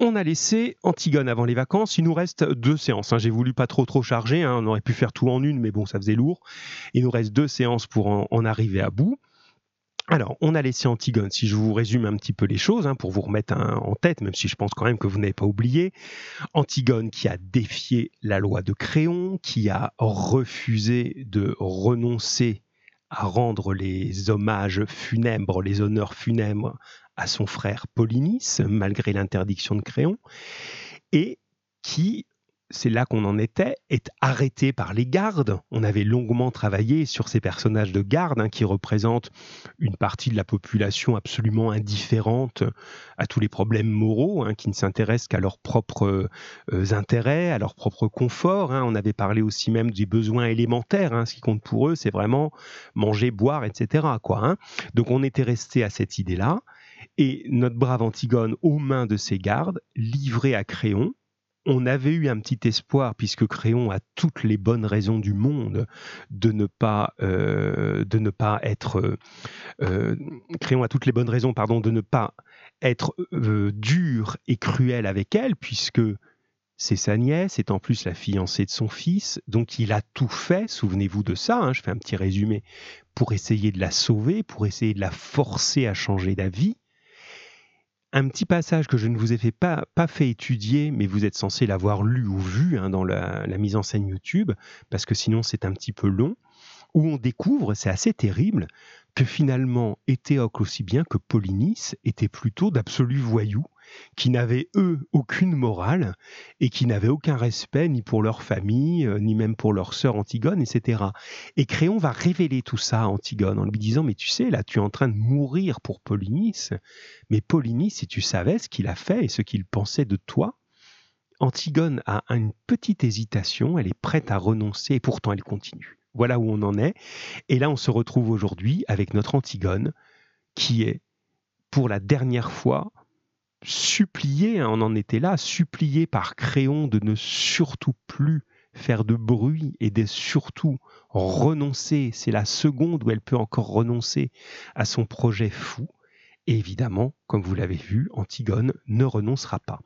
on a laissé Antigone avant les vacances. Il nous reste deux séances. Hein. J'ai voulu pas trop trop charger. Hein. On aurait pu faire tout en une, mais bon, ça faisait lourd. Il nous reste deux séances pour en, arriver à bout. Alors, on a laissé Antigone, si je vous résume un petit peu les choses, hein, pour vous remettre en tête, même si je pense quand même que vous n'avez pas oublié. Antigone qui a défié la loi de Créon, qui a refusé de renoncer à rendre les hommages funèbres, les honneurs funèbres à son frère Polynice, malgré l'interdiction de Créon, et qui, c'est là qu'on en était, est arrêté par les gardes. On avait longuement travaillé sur ces personnages de garde hein, qui représentent une partie de la population absolument indifférente à tous les problèmes moraux, hein, qui ne s'intéressent qu'à leurs propres euh, intérêts, à leur propre confort. Hein. On avait parlé aussi même des besoins élémentaires. Ce qui compte pour eux, c'est vraiment manger, boire, etc. Quoi, Donc on était resté à cette idée-là. Et notre brave Antigone, aux mains de ses gardes, livré à Créon, on avait eu un petit espoir, puisque Créon a toutes les bonnes raisons du monde de ne pas, euh, de ne pas être. Euh, Créon a toutes les bonnes raisons, pardon, de ne pas être euh, dur et cruel avec elle, puisque c'est sa nièce, c'est en plus la fiancée de son fils, donc il a tout fait, souvenez-vous de ça, hein, je fais un petit résumé, pour essayer de la sauver, pour essayer de la forcer à changer d'avis un petit passage que je ne vous ai fait pas, pas fait étudier, mais vous êtes censé l'avoir lu ou vu hein, dans la, mise en scène YouTube, parce que sinon c'est un petit peu long, où on découvre, c'est assez terrible, que finalement Éthéocle aussi bien que Polynice étaient plutôt d'absolus voyous, qui n'avaient eux aucune morale et qui n'avaient aucun respect ni pour leur famille, euh, ni même pour leur sœur Antigone, etc. Et Créon va révéler tout ça à Antigone en lui disant Mais tu sais, là, tu es en train de mourir pour Polynice, mais Polynice, si tu savais ce qu'il a fait et ce qu'il pensait de toi, Antigone a une petite hésitation, elle est prête à renoncer et pourtant elle continue. Voilà où on en est. Et là, on se retrouve aujourd'hui avec notre Antigone qui est, pour la dernière fois, supplié, hein, on en était là, supplié par Créon de ne surtout plus faire de bruit et de surtout renoncer. C'est la seconde où elle peut encore renoncer à son projet fou. Et évidemment, comme vous l'avez vu, Antigone ne renoncera pas.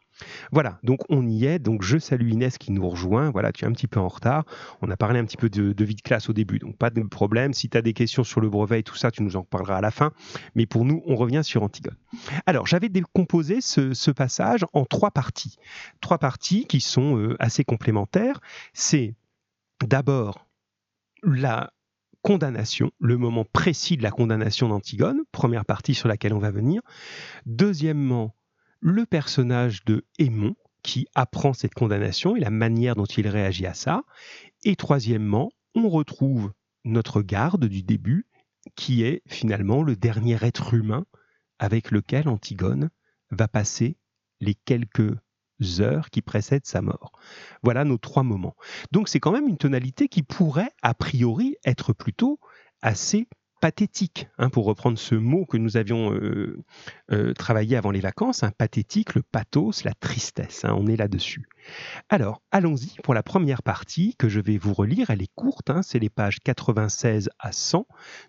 Voilà, donc on y est. Donc je salue Inès qui nous rejoint. Voilà, tu es un petit peu en retard. On a parlé un petit peu de, vie de classe au début, donc pas de problème. Si tu as des questions sur le brevet et tout ça, tu nous en parleras à la fin. Mais pour nous, on revient sur Antigone. Alors, j'avais décomposé ce, passage en trois parties. Trois parties qui sont euh, assez complémentaires. C'est d'abord la condamnation, le moment précis de la condamnation d'Antigone, première partie sur laquelle on va venir. Deuxièmement, le personnage de Aimon qui apprend cette condamnation et la manière dont il réagit à ça. Et troisièmement, on retrouve notre garde du début, qui est finalement le dernier être humain avec lequel Antigone va passer les quelques heures qui précèdent sa mort. Voilà nos trois moments. Donc c'est quand même une tonalité qui pourrait, a priori, être plutôt assez pathétique, hein, pour reprendre ce mot que nous avions euh, euh, travaillé avant les vacances, pathétique, le pathos, la tristesse, hein, on est là-dessus. Alors, allons-y pour la première partie que je vais vous relire, elle est courte, hein, c'est les pages 96 à 100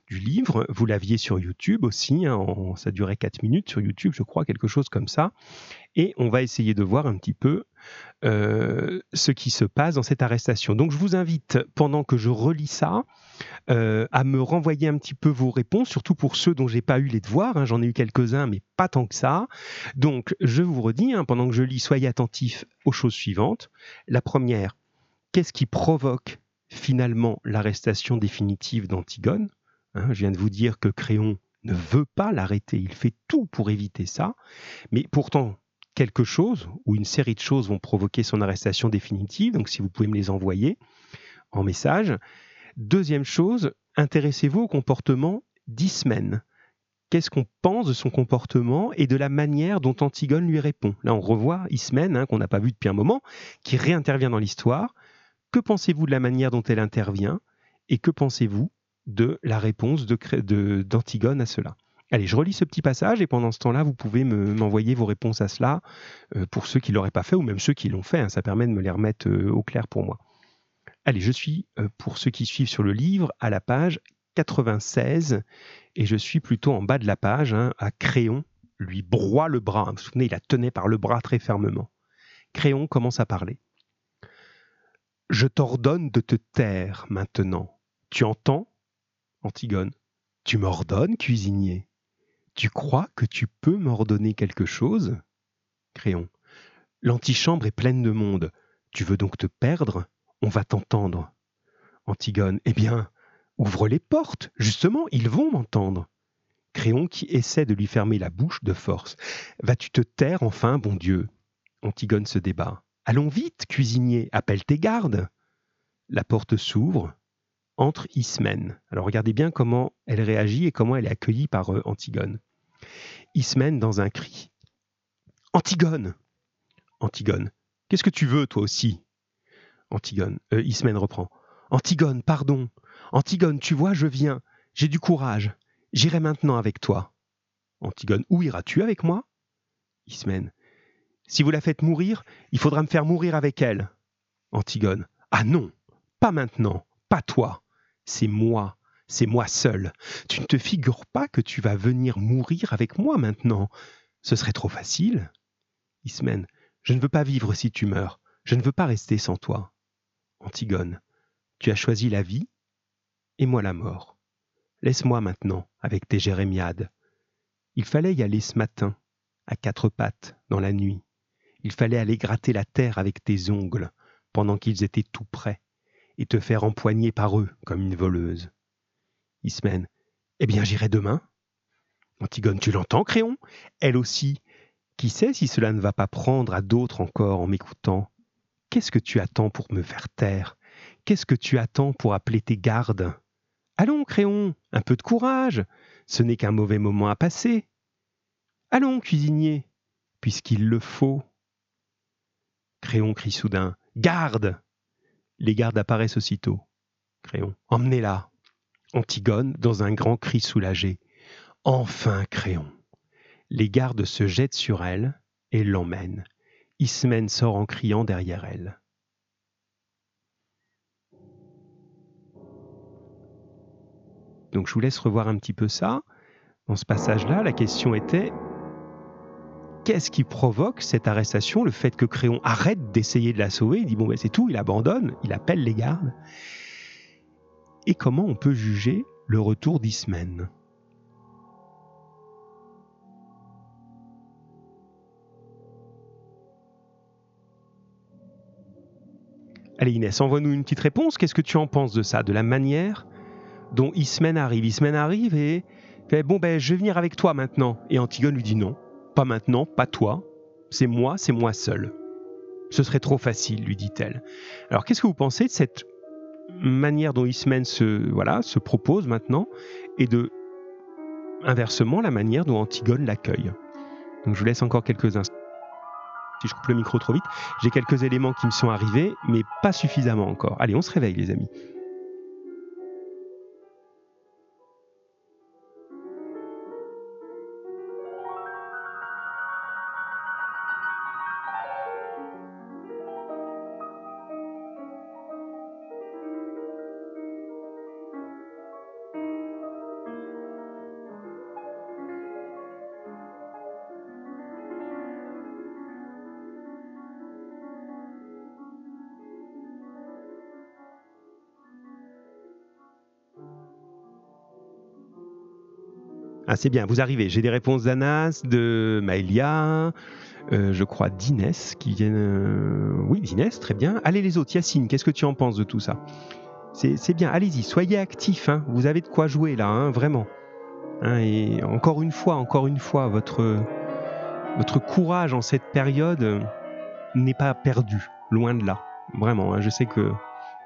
du livre, vous l'aviez sur YouTube aussi, ça durait 4 minutes sur YouTube, je crois, quelque chose comme ça, et on va essayer de voir un petit peu euh, ce qui se passe dans cette arrestation. Donc je vous invite, pendant que je relis ça, euh, à me renvoyer un petit peu vos réponses, surtout pour ceux dont j'ai pas eu les devoirs. Hein. J'en ai eu quelques-uns, mais pas tant que ça. Donc je vous redis, hein, pendant que je lis, soyez attentifs aux choses suivantes. La première, qu'est-ce qui provoque finalement l'arrestation définitive d'Antigone? Hein, Je viens de vous dire que Créon ne veut pas l'arrêter, il fait tout pour éviter ça, mais pourtant quelque chose ou une série de choses vont provoquer son arrestation définitive. Donc si vous pouvez me les envoyer en message. Deuxième chose, intéressez-vous au comportement d'Ismène. Qu'est-ce qu'on pense de son comportement et de la manière dont Antigone lui répond? Là, on revoit Ismène, hein, qu'on n'a pas vu depuis un moment, qui réintervient dans l'histoire. Que pensez-vous de la manière dont elle intervient et que pensez-vous de la réponse d'Antigone à cela? Allez, je relis ce petit passage et pendant ce temps-là, vous pouvez m'envoyer vos réponses à cela euh, pour ceux qui ne l'auraient pas fait ou même ceux qui l'ont fait. Hein. ça permet de me les remettre euh, au clair pour moi. Allez, je suis, euh, pour ceux qui suivent sur le livre, à la page 96 et je suis plutôt en bas de la page, hein, à Créon, lui broie le bras. Vous vous souvenez, il la tenait par le bras très fermement. Créon commence à parler. Je t'ordonne de te taire maintenant. Tu entends? Antigone. Tu m'ordonnes, cuisinier. Tu crois que tu peux m'ordonner quelque chose? Créon. L'antichambre est pleine de monde. Tu veux donc te perdre? On va t'entendre. Antigone. Eh bien, ouvre les portes. Justement, ils vont m'entendre. Créon qui essaie de lui fermer la bouche de force. Vas-tu te taire enfin, bon Dieu? Antigone se débat. Allons vite, cuisinier, appelle tes gardes. La porte s'ouvre, entre Ismène. Alors regardez bien comment elle réagit et comment elle est accueillie par euh, Antigone. Ismène dans un cri. Antigone Antigone. Qu'est-ce que tu veux toi aussi? Antigone. Euh, Ismène reprend. Antigone, pardon. Antigone, tu vois, je viens. J'ai du courage. J'irai maintenant avec toi. Antigone. Où iras-tu avec moi? Ismène. Si vous la faites mourir, il faudra me faire mourir avec elle. Antigone. Ah non, pas maintenant, pas toi. C'est moi, c'est moi seul. Tu ne te figures pas que tu vas venir mourir avec moi maintenant. Ce serait trop facile. Ismène. Je ne veux pas vivre si tu meurs. Je ne veux pas rester sans toi. Antigone. Tu as choisi la vie et moi la mort. Laisse-moi maintenant avec tes jérémiades. Il fallait y aller ce matin, à quatre pattes, dans la nuit. Il fallait aller gratter la terre avec tes ongles, pendant qu'ils étaient tout prêts, et te faire empoigner par eux comme une voleuse. Ismène. Eh bien, j'irai demain. Antigone, tu l'entends, Créon? Elle aussi. Qui sait si cela ne va pas prendre à d'autres encore en m'écoutant? Qu'est-ce que tu attends pour me faire taire? Qu'est-ce que tu attends pour appeler tes gardes? Allons, Créon, un peu de courage. Ce n'est qu'un mauvais moment à passer. Allons, cuisinier, puisqu'il le faut. Créon crie soudain Garde Les gardes apparaissent aussitôt. Créon Emmenez-la Antigone, dans un grand cri soulagé Enfin, Créon Les gardes se jettent sur elle et l'emmènent. Ismène sort en criant derrière elle. Donc je vous laisse revoir un petit peu ça. Dans ce passage-là, la question était qu'est-ce qui provoque cette arrestation Le fait que Créon arrête d'essayer de la sauver, il dit bon ben c'est tout, il abandonne, il appelle les gardes. Et comment on peut juger le retour d'Ismène Allez Inès, envoie-nous une petite réponse. Qu'est-ce que tu en penses de ça, de la manière dont Ismène arrive? Ismène arrive et fait bon ben je vais venir avec toi maintenant. Et Antigone lui dit non. Pas maintenant, pas toi. C'est moi, c'est moi seul. Ce serait trop facile, lui dit-elle. Alors qu'est-ce que vous pensez de cette manière dont Ismène se, voilà, se propose maintenant et de, inversement, la manière dont Antigone l'accueille? Donc je vous laisse encore quelques instants. Si je coupe le micro trop vite, j'ai quelques éléments qui me sont arrivés, mais pas suffisamment encore. Allez, on se réveille les amis. Ah, c'est bien, vous arrivez. J'ai des réponses d'Anas, de Maëlia, euh, je crois d'Inès qui viennent. Euh, oui, d'Inès, très bien. Allez, les autres, Yacine, qu'est-ce que tu en penses de tout ça? C'est, bien, allez-y, soyez actifs. Hein. Vous avez de quoi jouer là, hein, vraiment. Hein, et encore une fois, encore une fois, votre, votre courage en cette période n'est pas perdu, loin de là. Vraiment, je sais que.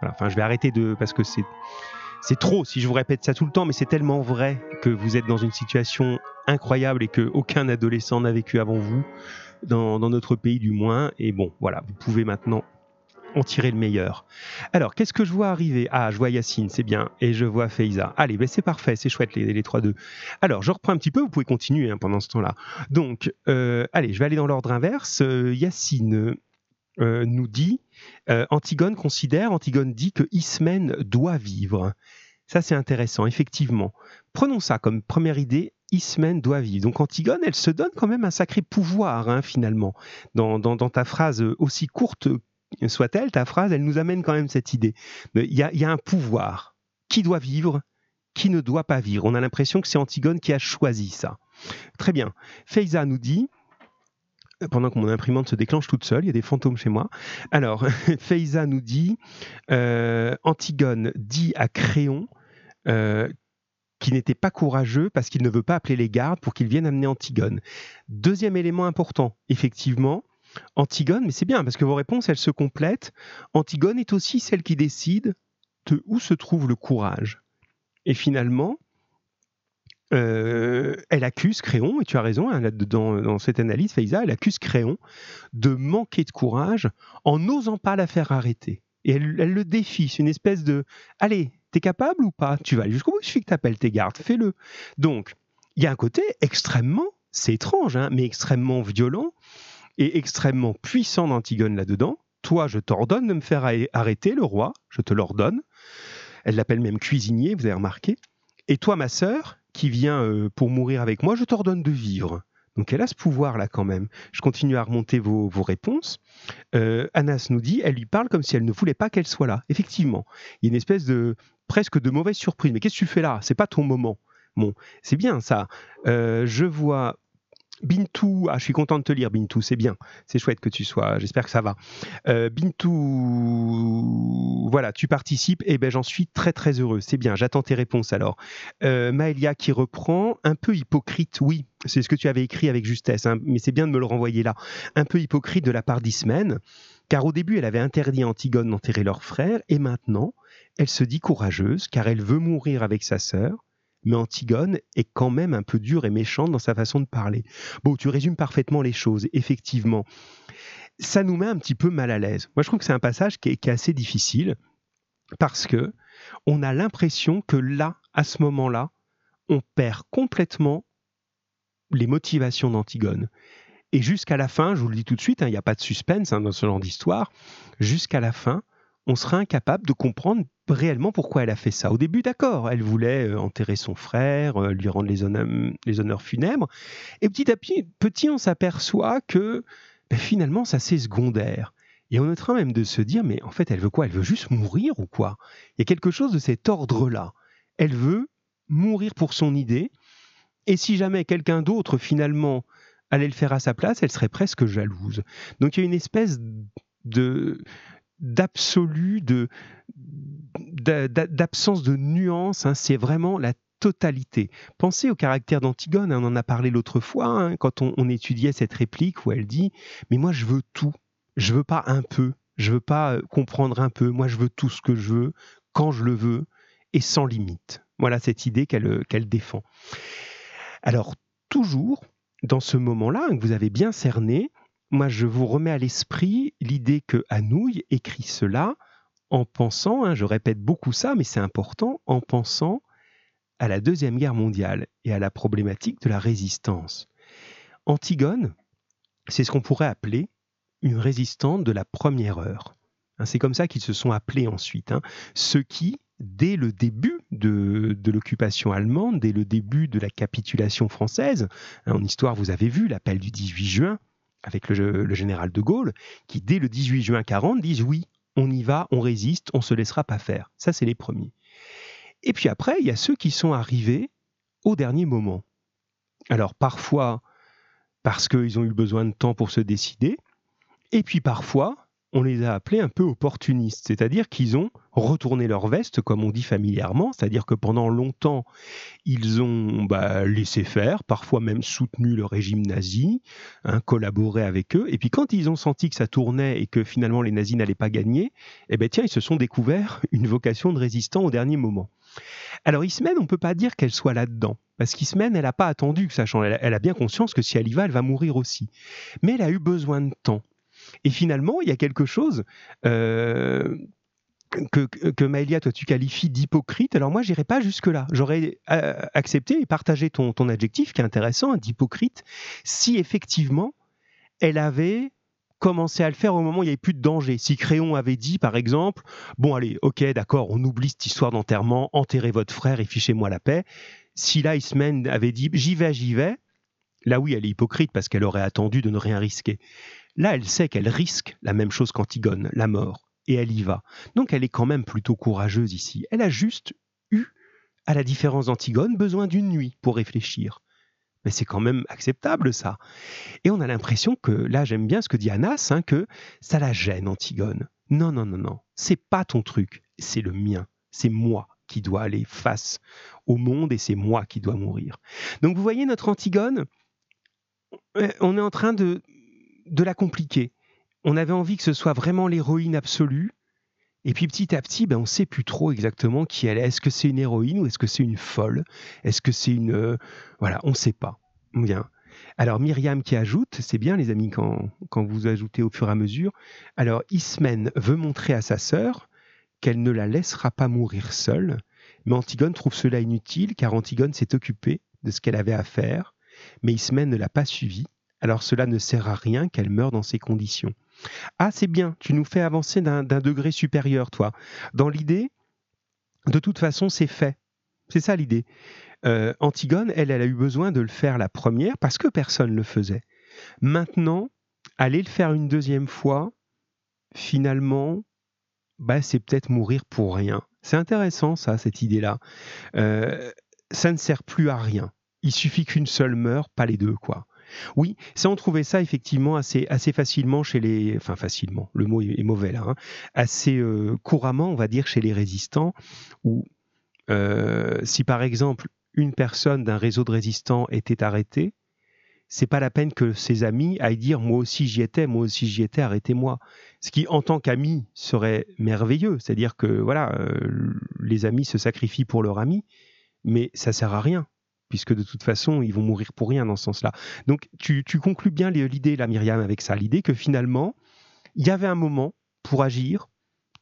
enfin, je vais arrêter de. Parce que c'est c'est trop si je vous répète ça tout le temps, mais c'est tellement vrai que vous êtes dans une situation incroyable et que aucun adolescent n'a vécu avant vous, dans, notre pays du moins. Et bon, voilà, vous pouvez maintenant en tirer le meilleur. Alors, qu'est-ce que je vois arriver? Ah, je vois Yacine, c'est bien, et je vois Feiza. Allez, ben c'est parfait, c'est chouette les, les 3-2. Alors, je reprends un petit peu, vous pouvez continuer hein, pendant ce temps-là. Donc, euh, allez, je vais aller dans l'ordre inverse. Euh, Yacine euh, nous dit euh, Antigone considère, Antigone dit que Ismène doit vivre. Ça, c'est intéressant, effectivement. Prenons ça comme première idée. Ismène doit vivre. Donc Antigone, elle se donne quand même un sacré pouvoir, hein, finalement. Dans, ta phrase, aussi courte soit-elle, ta phrase, elle nous amène quand même cette idée. Il y a, un pouvoir. Qui doit vivre Qui ne doit pas vivre On a l'impression que c'est Antigone qui a choisi ça. Très bien. Feiza nous dit, pendant que mon imprimante se déclenche toute seule, il y a des fantômes chez moi. Alors, Feiza nous dit, euh, Antigone dit à Créon euh, qui n'était pas courageux parce qu'il ne veut pas appeler les gardes pour qu'ils viennent amener Antigone. Deuxième élément important, effectivement, Antigone, mais c'est bien parce que vos réponses, elles se complètent. Antigone est aussi celle qui décide de où se trouve le courage. Et finalement, euh, elle accuse Créon, et tu as raison, hein, dans, dans, cette analyse, Faiza, elle accuse Créon de manquer de courage en n'osant pas la faire arrêter. Et elle, le défie, c'est une espèce de Allez, t'es capable ou pas? Tu vas aller jusqu'au bout, il suffit que t'appelles tes gardes, fais-le. Donc, il y a un côté extrêmement, c'est étrange, hein, mais extrêmement violent et extrêmement puissant d'Antigone là-dedans. Toi, je t'ordonne de me faire arrêter le roi, je te l'ordonne. Elle l'appelle même cuisinier, vous avez remarqué. Et toi, ma sœur, qui vient euh, pour mourir avec moi, je t'ordonne de vivre. Donc elle a ce pouvoir-là quand même. Je continue à remonter vos, réponses. Euh, Anas nous dit, elle lui parle comme si elle ne voulait pas qu'elle soit là. Effectivement, il y a une espèce de presque de mauvaise surprise. Mais qu'est-ce que tu fais là? C'est pas ton moment. Bon, c'est bien ça. Euh, je vois Bintou, ah, je suis content de te lire, Bintou, c'est bien, c'est chouette que tu sois, j'espère que ça va. Euh, Bintou, voilà, tu participes, et eh ben j'en suis très très heureux, c'est bien, j'attends tes réponses alors. Euh, Maëlia qui reprend, un peu hypocrite, oui, c'est ce que tu avais écrit avec justesse, hein, mais c'est bien de me le renvoyer là. Un peu hypocrite de la part d'Ismène, car au début elle avait interdit à Antigone d'enterrer leur frère, et maintenant elle se dit courageuse, car elle veut mourir avec sa sœur, mais Antigone est quand même un peu dure et méchante dans sa façon de parler. Bon, tu résumes parfaitement les choses, effectivement. Ça nous met un petit peu mal à l'aise. Moi, je trouve que c'est un passage qui est, assez difficile parce que on a l'impression que là, à ce moment-là, on perd complètement les motivations d'Antigone. Et jusqu'à la fin, je vous le dis tout de suite, hein, il n'y a pas de suspense hein, dans ce genre d'histoire, jusqu'à la fin, on sera incapable de comprendre réellement pourquoi elle a fait ça. Au début, d'accord, elle voulait euh, enterrer son frère, euh, lui rendre les honneurs, funèbres, et petit à petit, on s'aperçoit que ben, finalement, ça c'est secondaire. Et on est en train même de se dire, mais en fait, elle veut quoi? Elle veut juste mourir ou quoi? Il y a quelque chose de cet ordre-là. Elle veut mourir pour son idée, et si jamais quelqu'un d'autre finalement allait le faire à sa place, elle serait presque jalouse. Donc il y a une espèce de d'absolu, de d'absence de nuance. Hein, c'est vraiment la totalité. Pensez au caractère d'Antigone, hein, on en a parlé l'autre fois, hein, quand on, étudiait cette réplique où elle dit Mais moi, je veux tout. Je veux pas un peu. Je veux pas euh, comprendre un peu. Moi, je veux tout ce que je veux, quand je le veux, et sans limite. Voilà cette idée qu'elle euh, défend. Alors, toujours, dans ce moment-là, que vous avez bien cerné, moi, je vous remets à l'esprit l'idée que Anouilh écrit cela en pensant, hein, je répète beaucoup ça, mais c'est important, en pensant à la Deuxième Guerre mondiale et à la problématique de la résistance. Antigone, c'est ce qu'on pourrait appeler une résistante de la première heure. Hein, c'est comme ça qu'ils se sont appelés ensuite. Hein. ceux qui, dès le début de, de l'occupation allemande, dès le début de la capitulation française, en histoire vous avez vu l'appel du 18 juin, avec le, général de Gaulle, qui dès le 18 juin 40 disent oui, on y va, on résiste, on se laissera pas faire. Ça, c'est les premiers. Et puis après, il y a ceux qui sont arrivés au dernier moment. Alors parfois parce qu'ils ont eu besoin de temps pour se décider, et puis parfois on les a appelés un peu opportunistes, c'est-à-dire qu'ils ont retourné leur veste, comme on dit familièrement, c'est-à-dire que pendant longtemps, ils ont bah, laissé faire, parfois même soutenu le régime nazi, hein, collaboré avec eux, et puis quand ils ont senti que ça tournait et que finalement les nazis n'allaient pas gagner, eh ben tiens, ils se sont découverts une vocation de résistant au dernier moment. Alors Ismène, on ne peut pas dire qu'elle soit là-dedans, parce qu'Ismène, elle n'a pas attendu change, elle a bien conscience que si elle y va, elle va mourir aussi. Mais elle a eu besoin de temps. Et finalement, il y a quelque chose euh, que, que Maëlia, toi, tu qualifies d'hypocrite. Alors moi, j'irai pas jusque-là. J'aurais euh, accepté et partagé ton, ton adjectif qui est intéressant, d'hypocrite, si effectivement elle avait commencé à le faire au moment où il n'y avait plus de danger. Si Créon avait dit, par exemple, bon allez, ok, d'accord, on oublie cette histoire d'enterrement, enterrez votre frère et fichez-moi la paix, Si là, avait dit j'y vais, j'y vais, là oui, elle est hypocrite parce qu'elle aurait attendu de ne rien risquer. Là, elle sait qu'elle risque la même chose qu'Antigone, la mort, et elle y va. Donc elle est quand même plutôt courageuse ici. Elle a juste eu, à la différence d'Antigone, besoin d'une nuit pour réfléchir. Mais c'est quand même acceptable ça. Et on a l'impression que, là j'aime bien ce que dit Anas, hein, que ça la gêne Antigone. Non, non, non, non, c'est pas ton truc, c'est le mien, c'est moi qui dois aller face au monde et c'est moi qui dois mourir. Donc vous voyez notre Antigone, euh, on est en train de, de la compliquer. On avait envie que ce soit vraiment l'héroïne absolue, et puis petit à petit, ben, on ne sait plus trop exactement qui elle est. Est-ce que c'est une héroïne ou est-ce que c'est une folle? Est-ce que c'est une... Euh, voilà, on ne sait pas. Bien. Alors Myriam qui ajoute, c'est bien les amis quand, quand vous ajoutez au fur et à mesure. Alors Ismène veut montrer à sa sœur qu'elle ne la laissera pas mourir seule, mais Antigone trouve cela inutile car Antigone s'est occupée de ce qu'elle avait à faire, mais Ismène ne l'a pas suivie, alors cela ne sert à rien qu'elle meure dans ces conditions. Ah, c'est bien, tu nous fais avancer d'un degré supérieur, toi. Dans l'idée, de toute façon, c'est fait. C'est ça l'idée. Euh, Antigone, elle, elle a eu besoin de le faire la première parce que personne ne le faisait. Maintenant, aller le faire une deuxième fois, finalement, bah, c'est peut-être mourir pour rien. C'est intéressant, ça, cette idée-là. Euh, ça ne sert plus à rien. Il suffit qu'une seule meure, pas les deux, quoi. Oui, ça on trouvait ça effectivement assez, facilement chez les... Enfin facilement, le mot est, mauvais là. Hein, assez euh, couramment, on va dire, chez les résistants, où euh, si par exemple une personne d'un réseau de résistants était arrêtée, c'est pas la peine que ses amis aillent dire moi aussi j'y étais, moi aussi j'y étais, arrêtez-moi. Ce qui en tant qu'ami serait merveilleux, c'est-à-dire que voilà, euh, les amis se sacrifient pour leur ami, mais ça sert à rien puisque de toute façon, ils vont mourir pour rien dans ce sens-là. Donc, tu, conclus bien l'idée, la Myriam, avec ça, l'idée que finalement, il y avait un moment pour agir,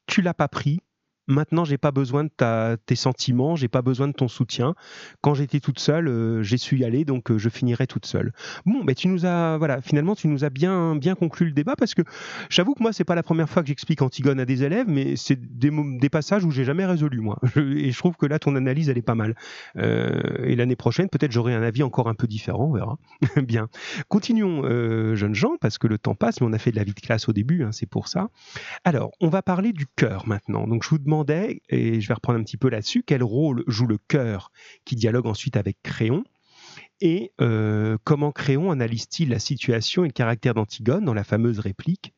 tu l'as pas pris, Maintenant, j'ai pas besoin de ta, tes sentiments, j'ai pas besoin de ton soutien. Quand j'étais toute seule, euh, j'ai su y aller, donc euh, je finirai toute seule. Bon, mais tu nous as, voilà, finalement, tu nous as bien, bien conclu le débat parce que j'avoue que moi, c'est pas la première fois que j'explique Antigone à des élèves, mais c'est des, des, passages où j'ai jamais résolu moi. et je trouve que là, ton analyse, elle est pas mal. Euh, et l'année prochaine, peut-être j'aurai un avis encore un peu différent, on verra. bien. Continuons, jeunes gens, parce que le temps passe, mais on a fait de la vie de classe au début, hein, c'est pour ça. Alors, on va parler du cœur maintenant. Donc, je vous demande et je vais reprendre un petit peu là-dessus, quel rôle joue le cœur qui dialogue ensuite avec Créon et euh, comment Créon analyse-t-il la situation et le caractère d'Antigone dans la fameuse réplique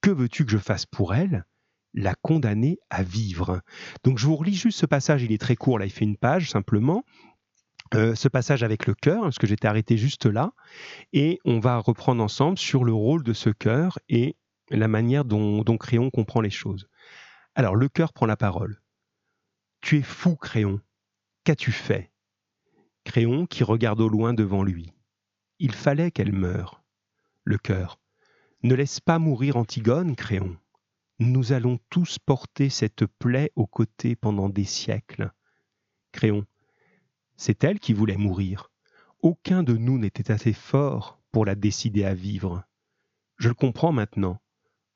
Que veux-tu que je fasse pour elle? La condamner à vivre. Donc je vous relis juste ce passage, il est très court, là il fait une page simplement. Euh, ce passage avec le cœur, parce que j'étais arrêté juste là, et on va reprendre ensemble sur le rôle de ce cœur et la manière dont Créon comprend les choses. Alors le cœur prend la parole. Tu es fou, Créon. Qu'as-tu fait? Créon qui regarde au loin devant lui. Il fallait qu'elle meure. Le cœur. Ne laisse pas mourir Antigone, Créon. Nous allons tous porter cette plaie aux côtés pendant des siècles. Créon. C'est elle qui voulait mourir. Aucun de nous n'était assez fort pour la décider à vivre. Je le comprends maintenant.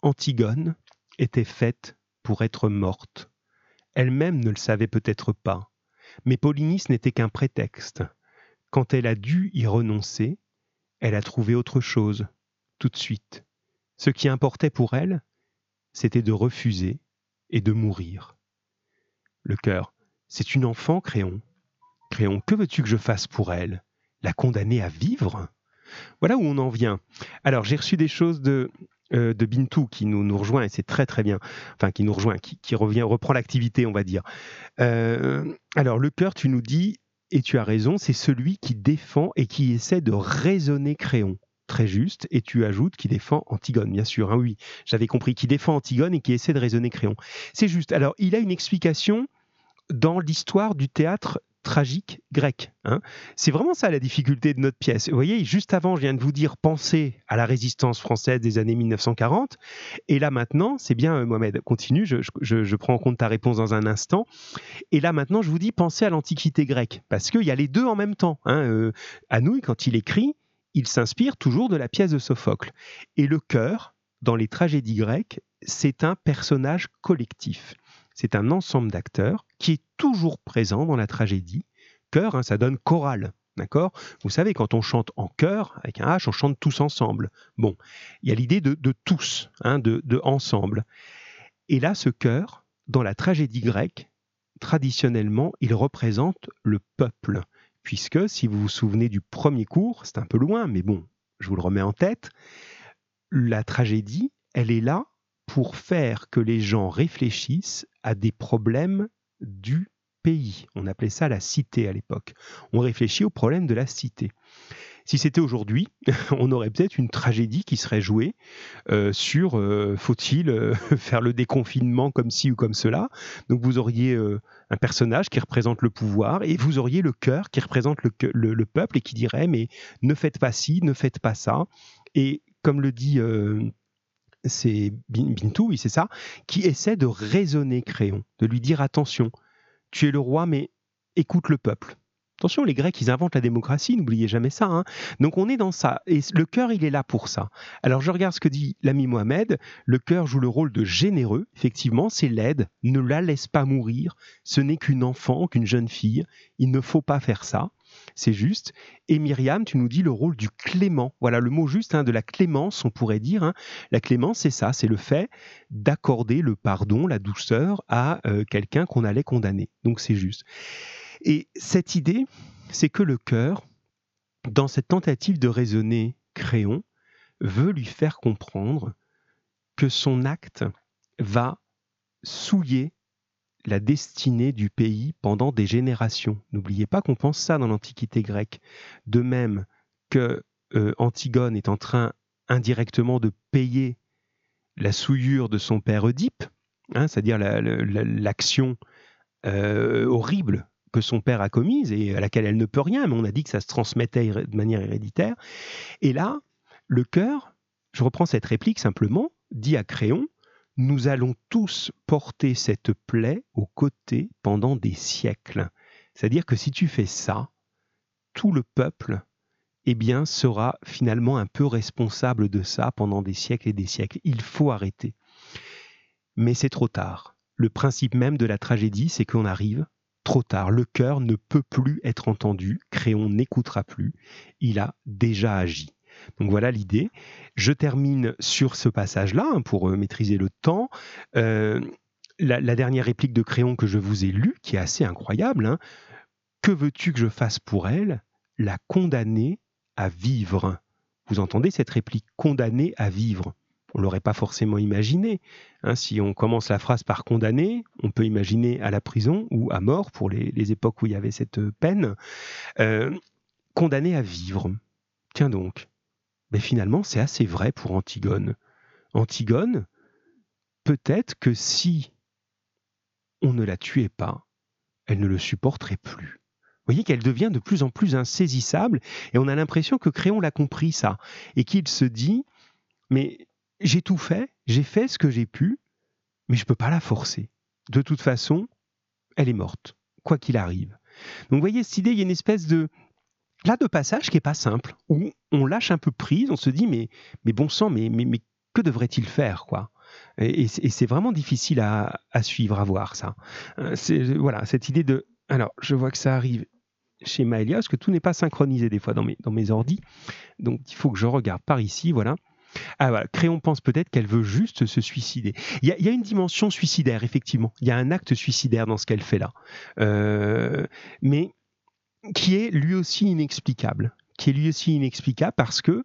Antigone était faite être morte. Elle-même ne le savait peut-être pas, mais Polynice n'était qu'un prétexte. Quand elle a dû y renoncer, elle a trouvé autre chose, tout de suite. Ce qui importait pour elle, c'était de refuser et de mourir. Le cœur, c'est une enfant, Créon. Créon, que veux-tu que je fasse pour elle? La condamner à vivre? Voilà où on en vient. Alors, j'ai reçu des choses de euh, de Bintou qui nous, nous rejoint et c'est très très bien, enfin qui nous rejoint, qui, revient, reprend l'activité, on va dire. Euh, alors le cœur, tu nous dis, et tu as raison, c'est celui qui défend et qui essaie de raisonner Créon. Très juste, et tu ajoutes qui défend Antigone, bien sûr, hein, oui, j'avais compris, qui défend Antigone et qui essaie de raisonner Créon. C'est juste. Alors, il a une explication dans l'histoire du théâtre tragique grec. Hein. C'est vraiment ça la difficulté de notre pièce. Vous voyez, juste avant, je viens de vous dire pensez à la résistance française des années 1940. Et là maintenant, c'est bien, euh, Mohamed, continue, je, prends en compte ta réponse dans un instant. Et là maintenant, je vous dis pensez à l'Antiquité grecque, parce qu'il y a les deux en même temps. Hein. Euh, Anouilh, quand il écrit, il s'inspire toujours de la pièce de Sophocle. Et le cœur, dans les tragédies grecques, c'est un personnage collectif c'est un ensemble d'acteurs qui est toujours présent dans la tragédie, chœur, hein, ça donne chorale. D'accord? Vous savez, quand on chante en chœur, avec un H, on chante tous ensemble. Bon, il y a l'idée de, tous, hein, de, de ensemble. Et là, ce chœur, dans la tragédie grecque, traditionnellement, il représente le peuple. Puisque, si vous vous souvenez du premier cours, c'est un peu loin, mais bon, je vous le remets en tête, la tragédie, elle est là pour faire que les gens réfléchissent à des problèmes du pays. On appelait ça la cité à l'époque. On réfléchit au problème de la cité. Si c'était aujourd'hui, on aurait peut-être une tragédie qui serait jouée euh, sur euh, faut-il euh, faire le déconfinement comme ci ou comme cela. Donc vous auriez un personnage qui représente le pouvoir et vous auriez le cœur qui représente le, le, peuple et qui dirait mais ne faites pas ci, ne faites pas ça. Et comme le dit c'est Bintou, oui c'est ça, qui essaie de raisonner Créon, de lui dire attention, tu es le roi, mais écoute le peuple. Attention, les Grecs, ils inventent la démocratie, n'oubliez jamais ça. Hein. Donc on est dans ça. Et le cœur, il est là pour ça. Alors je regarde ce que dit l'ami Mohamed. Le cœur joue le rôle de généreux. Effectivement, c'est l'aide. Ne la laisse pas mourir. Ce n'est qu'une enfant, qu'une jeune fille. Il ne faut pas faire ça. C'est juste. Et Myriam, tu nous dis le rôle du clément. Voilà le mot juste hein, de la clémence, on pourrait dire. Hein. La clémence, c'est ça, c'est le fait d'accorder le pardon, la douceur à euh, quelqu'un qu'on allait condamner. Donc c'est juste. Et cette idée, c'est que le cœur, dans cette tentative de raisonner Créon, veut lui faire comprendre que son acte va souiller la destinée du pays pendant des générations. N'oubliez pas qu'on pense ça dans l'Antiquité grecque. De même que euh, Antigone est en train indirectement de payer la souillure de son père Oedipe, hein, c'est-à-dire l'action euh, horrible que son père a commise et à laquelle elle ne peut rien, mais on a dit que ça se transmettait de manière héréditaire. Et là, le cœur, je reprends cette réplique simplement, dit à Créon, nous allons tous porter cette plaie aux côtés pendant des siècles. C'est-à-dire que si tu fais ça, tout le peuple eh bien, sera finalement un peu responsable de ça pendant des siècles et des siècles. Il faut arrêter. Mais c'est trop tard. Le principe même de la tragédie, c'est qu'on arrive trop tard. Le cœur ne peut plus être entendu. Créon n'écoutera plus. Il a déjà agi. Donc voilà l'idée. Je termine sur ce passage-là hein, pour euh, maîtriser le temps. Euh, la, dernière réplique de Créon que je vous ai lue, qui est assez incroyable. Hein. Que veux-tu que je fasse pour elle? La condamner à vivre. Vous entendez cette réplique Condamner à vivre? On l'aurait pas forcément imaginé. Hein. si on commence la phrase par condamner, on peut imaginer à la prison ou à mort pour les, époques où il y avait cette peine. Euh, condamner à vivre. Tiens donc, mais finalement, c'est assez vrai pour Antigone. Antigone, peut-être que si on ne la tuait pas, elle ne le supporterait plus. Vous voyez qu'elle devient de plus en plus insaisissable et on a l'impression que Créon l'a compris ça et qu'il se dit mais j'ai tout fait, j'ai fait ce que j'ai pu, mais je ne peux pas la forcer. De toute façon, elle est morte, quoi qu'il arrive. Donc vous voyez, cette idée, il y a une espèce de, là de passage qui est pas simple, où on lâche un peu prise, on se dit mais, bon sang, mais, mais, que devrait-il faire quoi? Et, c'est vraiment difficile à, suivre, à voir ça. Euh, voilà, cette idée de... Alors, je vois que ça arrive chez Maëlia, parce que tout n'est pas synchronisé des fois dans mes, dans ordis. Donc, il faut que je regarde par ici, voilà. Ah voilà, Créon pense peut-être qu'elle veut juste se suicider. Il y, a, une dimension suicidaire, effectivement. Il y a un acte suicidaire dans ce qu'elle fait là. Euh, mais qui est lui aussi inexplicable. Qui est lui aussi inexplicable parce que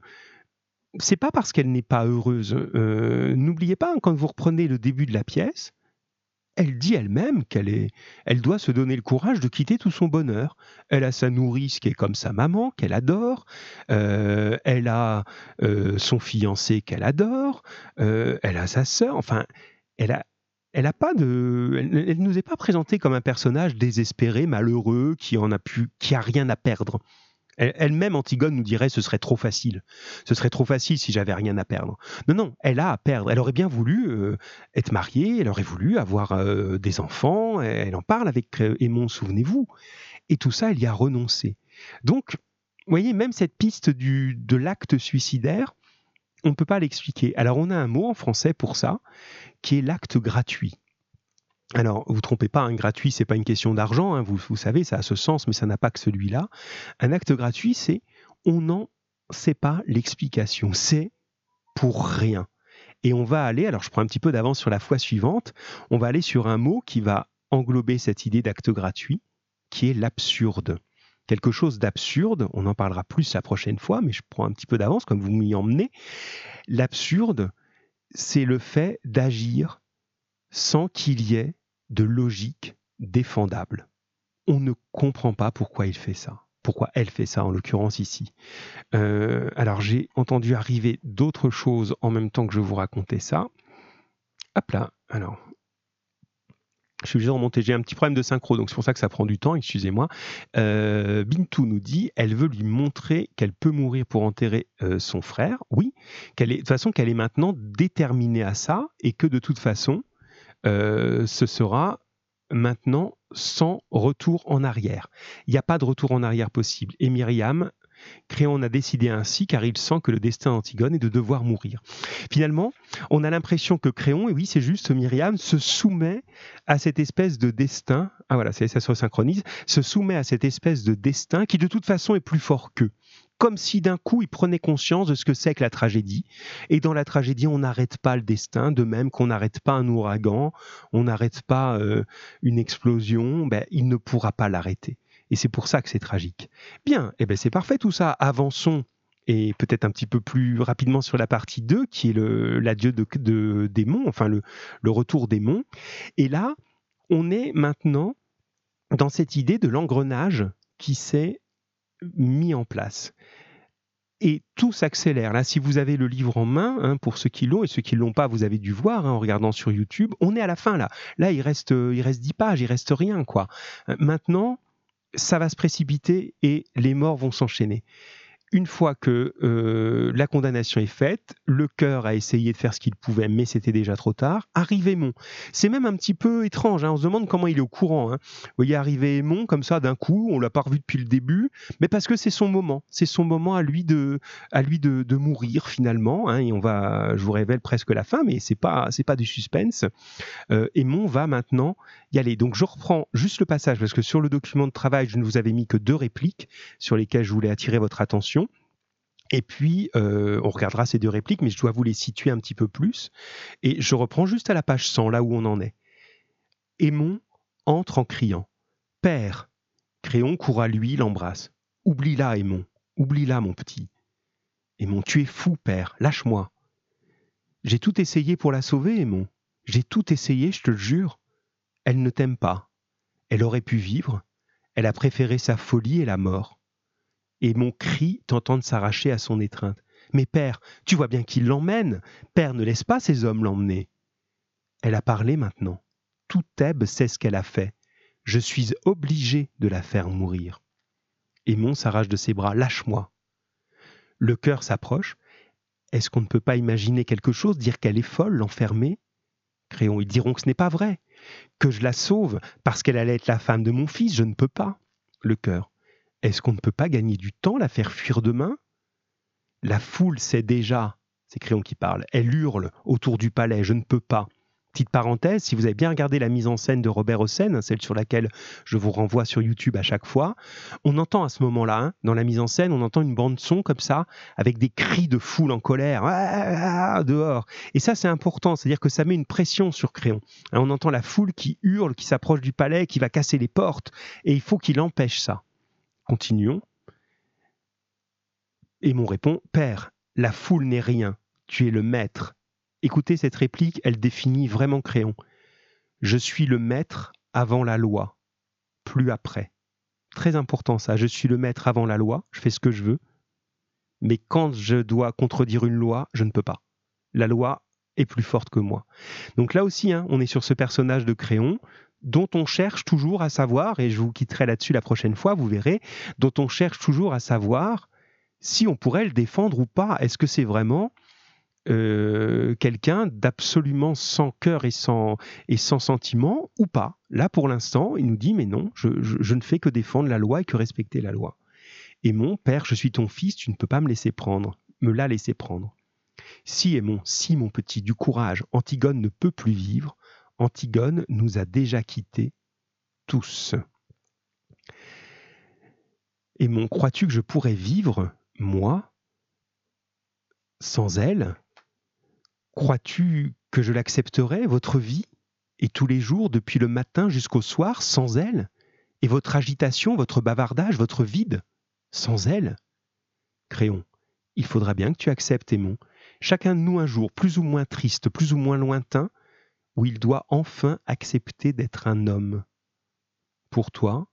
c'est pas parce qu'elle n'est pas heureuse. Euh, n'oubliez pas, quand vous reprenez le début de la pièce, elle dit elle-même qu'elle est, elle doit se donner le courage de quitter tout son bonheur. Elle a sa nourrice qui est comme sa maman, qu'elle adore. Euh, elle a euh, son fiancé qu'elle adore. elle a sa sœur. Enfin, elle a, elle a pas nous est pas présentée comme un personnage désespéré, malheureux, qui en a pu, qui a rien à perdre. Elle-même, Antigone, nous dirait ce serait trop facile. Ce serait trop facile si j'avais rien à perdre. Non, non, elle a à perdre. Elle aurait bien voulu euh, être mariée, elle aurait voulu avoir euh, des enfants. Elle en parle avec euh, souvenez-vous. Et tout ça, elle y a renoncé. Donc, vous voyez, même cette piste du, de l'acte suicidaire, on ne peut pas l'expliquer. Alors, on a un mot en français pour ça, qui est l'acte gratuit. Alors, vous trompez pas, un gratuit, c'est pas une question d'argent, hein, vous savez, ça a ce sens, mais ça n'a pas que celui-là. Un acte gratuit, c'est on n'en sait pas l'explication, c'est pour rien. Et on va aller, alors je prends un petit peu d'avance sur la fois suivante, on va aller sur un mot qui va englober cette idée d'acte gratuit, qui est l'absurde. Quelque chose d'absurde, on en parlera plus la prochaine fois, mais je prends un petit peu d'avance comme vous m'y emmenez. L'absurde, c'est le fait d'agir sans qu'il y ait de logique défendable. On ne comprend pas pourquoi il fait ça. Pourquoi elle fait ça, en l'occurrence ici. Euh, alors j'ai entendu arriver d'autres choses en même temps que je vous racontais ça. Hop là, alors je suis obligé de remonter. J'ai un petit problème de synchro, donc c'est pour ça que ça prend du temps, excusez-moi. Euh, Bintou nous dit elle veut lui montrer qu'elle peut mourir pour enterrer euh, son frère. Oui, de toute façon, qu'elle est maintenant déterminée à ça et que de toute façon, euh, ce sera maintenant sans retour en arrière. Il n'y a pas de retour en arrière possible. Et Myriam, Créon a décidé ainsi car il sent que le destin d'Antigone est de devoir mourir. Finalement, on a l'impression que Créon, et oui c'est juste Myriam, se soumet à cette espèce de destin, ah voilà, ça se synchronise, se soumet à cette espèce de destin qui de toute façon est plus fort qu'eux comme si d'un coup il prenait conscience de ce que c'est que la tragédie. Et dans la tragédie, on n'arrête pas le destin, de même qu'on n'arrête pas un ouragan, on n'arrête pas euh, une explosion, ben, il ne pourra pas l'arrêter. Et c'est pour ça que c'est tragique. Bien, et eh ben c'est parfait tout ça. Avançons et peut-être un petit peu plus rapidement sur la partie 2, qui est l'adieu de, de, des monts, enfin le, retour des monts. Et là, on est maintenant dans cette idée de l'engrenage qui s'est mis en place et tout s'accélère. Là, si vous avez le livre en main, hein, pour ceux qui l'ont et ceux qui ne l'ont pas, vous avez dû voir hein, en regardant sur YouTube, on est à la fin là. Là, il reste, il reste 10 pages, il reste rien quoi. Euh, maintenant, ça va se précipiter et les morts vont s'enchaîner une fois que euh, la condamnation est faite, le cœur a essayé de faire ce qu'il pouvait, mais c'était déjà trop tard. Arrive Aimon. C'est même un petit peu étrange. Hein. On se demande comment il est au courant. Hein. Vous voyez Aimon comme ça d'un coup, on l'a pas revu depuis le début, mais parce que c'est son moment. C'est son moment à lui de, mourir finalement. Hein. Et on va, je vous révèle presque la fin, mais c'est pas, pas du suspense. Euh, Aimon va maintenant y aller. Donc je reprends juste le passage parce que sur le document de travail, je ne vous avais mis que deux répliques sur lesquelles je voulais attirer votre attention. Et puis, euh, on regardera ces deux répliques, mais je dois vous les situer un petit peu plus. Et je reprends juste à la page 100, là où on en est. Aimon entre en criant Père Créon court à lui, l'embrasse. Oublie-la, Aimon, oublie-la, mon petit. Aimon, tu es fou, père, lâche-moi. J'ai tout essayé pour la sauver, Aimon. J'ai tout essayé, je te le jure. Elle ne t'aime pas. Elle aurait pu vivre. Elle a préféré sa folie et la mort et mon cri tentant de s'arracher à son étreinte. Mais père, tu vois bien qu'il l'emmène. Père, ne laisse pas ces hommes l'emmener. Elle a parlé maintenant. Tout Thèbes sait ce qu'elle a fait. Je suis obligé de la faire mourir. Aimon s'arrache de ses bras. Lâche-moi. Le cœur s'approche. Est-ce qu'on ne peut pas imaginer quelque chose, dire qu'elle est folle, l'enfermer? Créon, ils diront que ce n'est pas vrai. Que je la sauve parce qu'elle allait être la femme de mon fils, je ne peux pas. Le cœur. Est-ce qu'on ne peut pas gagner du temps, la faire fuir demain? La foule sait déjà, c'est Créon qui parle, elle hurle autour du palais, je ne peux pas. Petite parenthèse, si vous avez bien regardé la mise en scène de Robert Hossein, celle sur laquelle je vous renvoie sur YouTube à chaque fois, on entend à ce moment-là, hein, dans la mise en scène, on entend une bande son comme ça, avec des cris de foule en colère, ah, ah, ah, dehors. Et ça, c'est important, c'est-à-dire que ça met une pression sur Créon. Hein, on entend la foule qui hurle, qui s'approche du palais, qui va casser les portes, et il faut qu'il empêche ça. Continuons. Et mon répond Père, la foule n'est rien, tu es le maître. Écoutez cette réplique, elle définit vraiment Créon. Je suis le maître avant la loi, plus après. Très important ça, je suis le maître avant la loi, je fais ce que je veux, mais quand je dois contredire une loi, je ne peux pas. La loi est plus forte que moi. Donc là aussi, hein, on est sur ce personnage de Créon, dont on cherche toujours à savoir, et je vous quitterai là-dessus la prochaine fois, vous verrez, dont on cherche toujours à savoir si on pourrait le défendre ou pas. Est-ce que c'est vraiment euh, quelqu'un d'absolument sans cœur et sans, et sans sentiment ou pas? Là, pour l'instant, il nous dit, mais non, je, ne fais que défendre la loi et que respecter la loi. Et mon père, je suis ton fils, tu ne peux pas me laisser prendre, me la laisser prendre. Si, mon si, mon petit, du courage, Antigone ne peut plus vivre, Antigone nous a déjà quittés tous. Et mon crois-tu que je pourrais vivre, moi, sans elle? Crois-tu que je l'accepterais, votre vie, et tous les jours, depuis le matin jusqu'au soir, sans elle? Et votre agitation, votre bavardage, votre vide, sans elle? Créon, il faudra bien que tu acceptes, Aimon, chacun de nous un jour, plus ou moins triste, plus ou moins lointain, où il doit enfin accepter d'être un homme. Pour toi,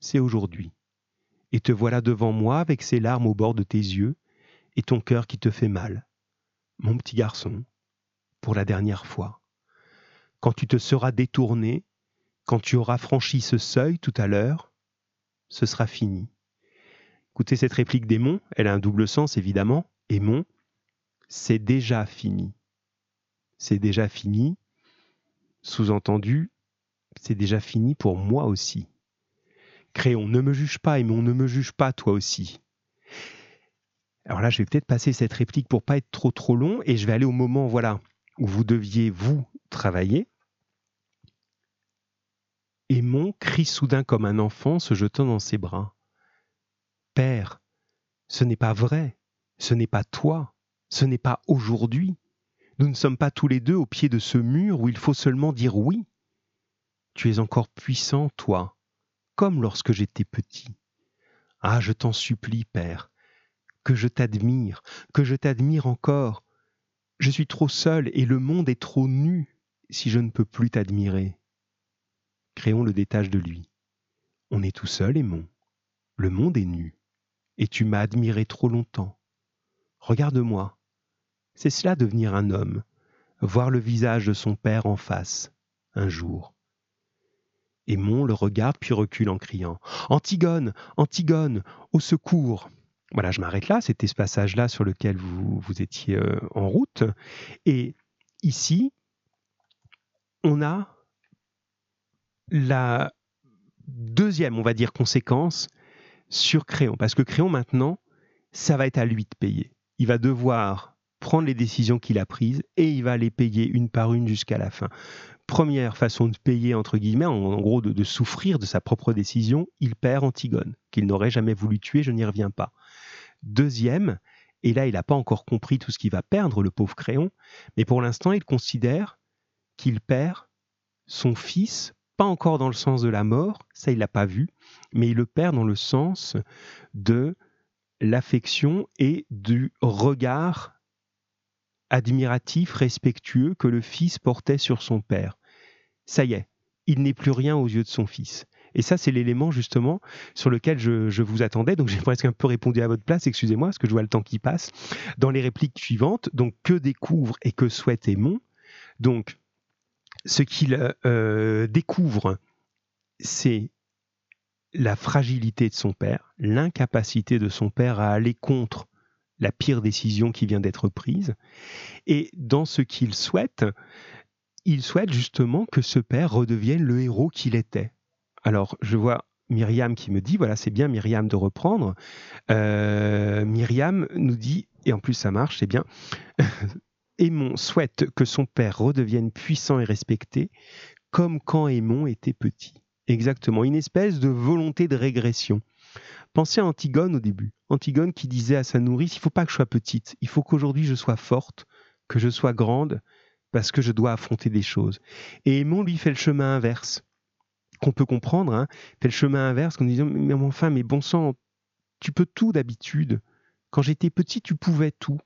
c'est aujourd'hui. Et te voilà devant moi avec ces larmes au bord de tes yeux et ton cœur qui te fait mal. Mon petit garçon, pour la dernière fois. Quand tu te seras détourné, quand tu auras franchi ce seuil tout à l'heure, ce sera fini. Écoutez cette réplique d'Aimon, elle a un double sens évidemment. Aimon, c'est déjà fini. C'est déjà fini. Sous-entendu, c'est déjà fini pour moi aussi. Créon, ne me juge pas, Aimon, ne me juge pas toi aussi. Alors là, je vais peut-être passer cette réplique pour pas être trop trop long et je vais aller au moment, voilà, où vous deviez vous travailler. Aimon crie soudain comme un enfant se jetant dans ses bras. Père, ce n'est pas vrai, ce n'est pas toi, ce n'est pas aujourd'hui. Nous ne sommes pas tous les deux au pied de ce mur où il faut seulement dire oui. Tu es encore puissant, toi, comme lorsque j'étais petit. Ah, je t'en supplie, Père, que je t'admire, que je t'admire encore. Je suis trop seul et le monde est trop nu si je ne peux plus t'admirer. Créons le détache de lui. On est tout seul, Aimon. Le monde est nu. Et tu m'as admiré trop longtemps. Regarde-moi, c'est cela devenir un homme, voir le visage de son père en face, un jour. Aimon le regarde puis recule en criant Antigone, Antigone, au secours Voilà, je m'arrête là, c'était ce passage-là sur lequel vous, vous étiez euh, en route. Et ici, on a la deuxième, on va dire, conséquence sur Créon. Parce que Créon, maintenant, ça va être à lui de payer. Il va devoir prendre les décisions qu'il a prises et il va les payer une par une jusqu'à la fin. Première façon de payer, entre guillemets, en, gros de, souffrir de sa propre décision, il perd Antigone, qu'il n'aurait jamais voulu tuer, je n'y reviens pas. Deuxième, et là il n'a pas encore compris tout ce qu'il va perdre, le pauvre Créon, mais pour l'instant il considère qu'il perd son fils, pas encore dans le sens de la mort, ça il l'a pas vu, mais il le perd dans le sens de l'affection et du regard admiratif, respectueux que le fils portait sur son père. Ça y est, il n'est plus rien aux yeux de son fils. Et ça, c'est l'élément justement sur lequel je, vous attendais. Donc j'ai presque un peu répondu à votre place, excusez-moi, parce que je vois le temps qui passe. Dans les répliques suivantes, donc que découvre et que souhaite Aimon? Donc, ce qu'il euh, découvre, c'est la fragilité de son père, l'incapacité de son père à aller contre la pire décision qui vient d'être prise. Et dans ce qu'il souhaite, il souhaite justement que ce père redevienne le héros qu'il était. Alors, je vois Myriam qui me dit, voilà, c'est bien Myriam de reprendre. Euh, Myriam nous dit, et en plus ça marche, c'est bien, Aimon souhaite que son père redevienne puissant et respecté, comme quand Aimon était petit. Exactement, une espèce de volonté de régression. Pensez à Antigone au début. Antigone qui disait à sa nourrice, il faut pas que je sois petite, il faut qu'aujourd'hui je sois forte, que je sois grande, parce que je dois affronter des choses. Et Aimon, lui, fait le chemin inverse, qu'on peut comprendre, hein, fait le chemin inverse en disant, mais enfin, mais bon sang, tu peux tout d'habitude. Quand j'étais petit, tu pouvais tout.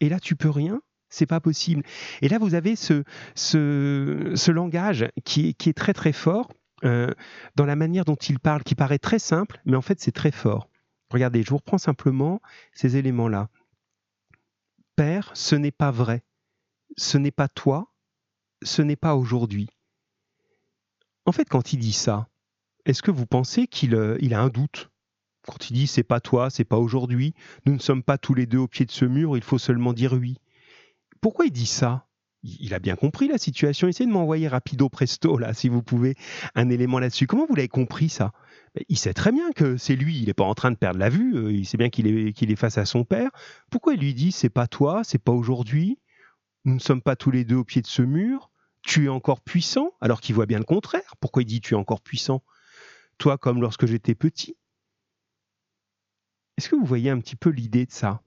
Et là, tu peux rien c'est pas possible. Et là, vous avez ce, ce, langage qui qui est très très fort euh, dans la manière dont il parle, qui paraît très simple, mais en fait c'est très fort. Regardez, je vous reprends simplement ces éléments-là. Père, ce n'est pas vrai. Ce n'est pas toi. Ce n'est pas aujourd'hui. En fait, quand il dit ça, est-ce que vous pensez qu'il euh, il a un doute? Quand il dit c'est pas toi, c'est pas aujourd'hui, nous ne sommes pas tous les deux au pied de ce mur, il faut seulement dire oui. Pourquoi il dit ça? Il a bien compris la situation. Essayez de m'envoyer rapido presto, là, si vous pouvez, un élément là-dessus. Comment vous l'avez compris, ça? Il sait très bien que c'est lui, il n'est pas en train de perdre la vue, euh, il sait bien qu'il est, qu'il est face à son père. Pourquoi il lui dit, c'est pas toi, c'est pas aujourd'hui, nous ne sommes pas tous les deux au pied de ce mur, Tu es encore puissant alors qu'il voit bien le contraire. Pourquoi il dit tu es encore puissant? Toi comme lorsque j'étais petit? Est-ce que vous voyez un petit peu l'idée de ça?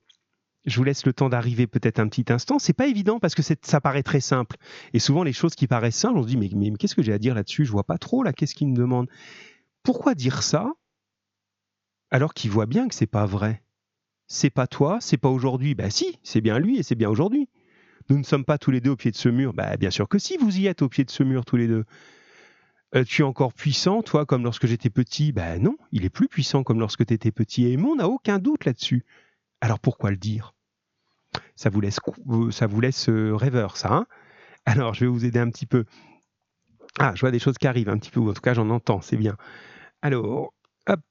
Je vous laisse le temps d'arriver peut-être un petit instant. C'est pas évident parce que ça paraît très simple. Et souvent, les choses qui paraissent simples, on se dit mais, qu'est-ce que j'ai à dire là-dessus? Je vois pas trop là. Qu'est-ce qu'il me demande Pourquoi dire ça alors qu'il voit bien que c'est pas vrai? C'est pas toi, c'est pas aujourd'hui. Ben si, c'est bien lui et c'est bien aujourd'hui. Nous ne sommes pas tous les deux au pied de ce mur. Ben, bien sûr que si, vous y êtes au pied de ce mur tous les deux. Euh, tu es encore puissant, toi, comme lorsque j'étais petit? Ben non, il est plus puissant comme lorsque tu étais petit. Et on n'a aucun doute là-dessus. Alors pourquoi le dire? Ça vous laisse, ça euh, rêveur, ça. Hein? Alors, je vais vous aider un petit peu. Ah, je vois des choses qui arrivent un petit peu, en tout cas, j'en entends, c'est bien. Alors, hop.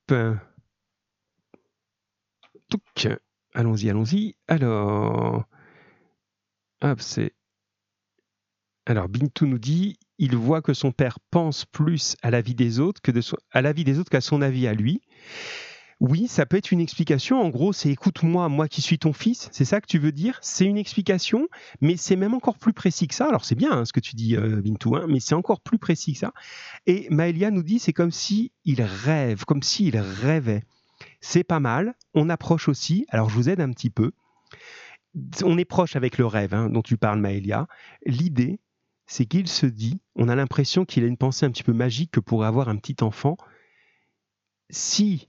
Allons-y, allons-y. Alors, hop. Alors, Bintou nous dit il voit que son père pense plus à la à la vie des autres qu'à son avis à lui. Oui, ça peut être une explication. En gros, c'est écoute-moi, moi qui suis ton fils. C'est ça que tu veux dire? C'est une explication, mais c'est même encore plus précis que ça. Alors, c'est bien hein, ce que tu dis, euh, Bintou, hein, mais c'est encore plus précis que ça. Et Maëlia nous dit c'est comme si il rêve, comme s'il rêvait. C'est pas mal. On approche aussi. Alors, je vous aide un petit peu. On est proche avec le rêve hein, dont tu parles, Maëlia. L'idée, c'est qu'il se dit, on a l'impression qu'il a une pensée un petit peu magique que pourrait avoir un petit enfant. Si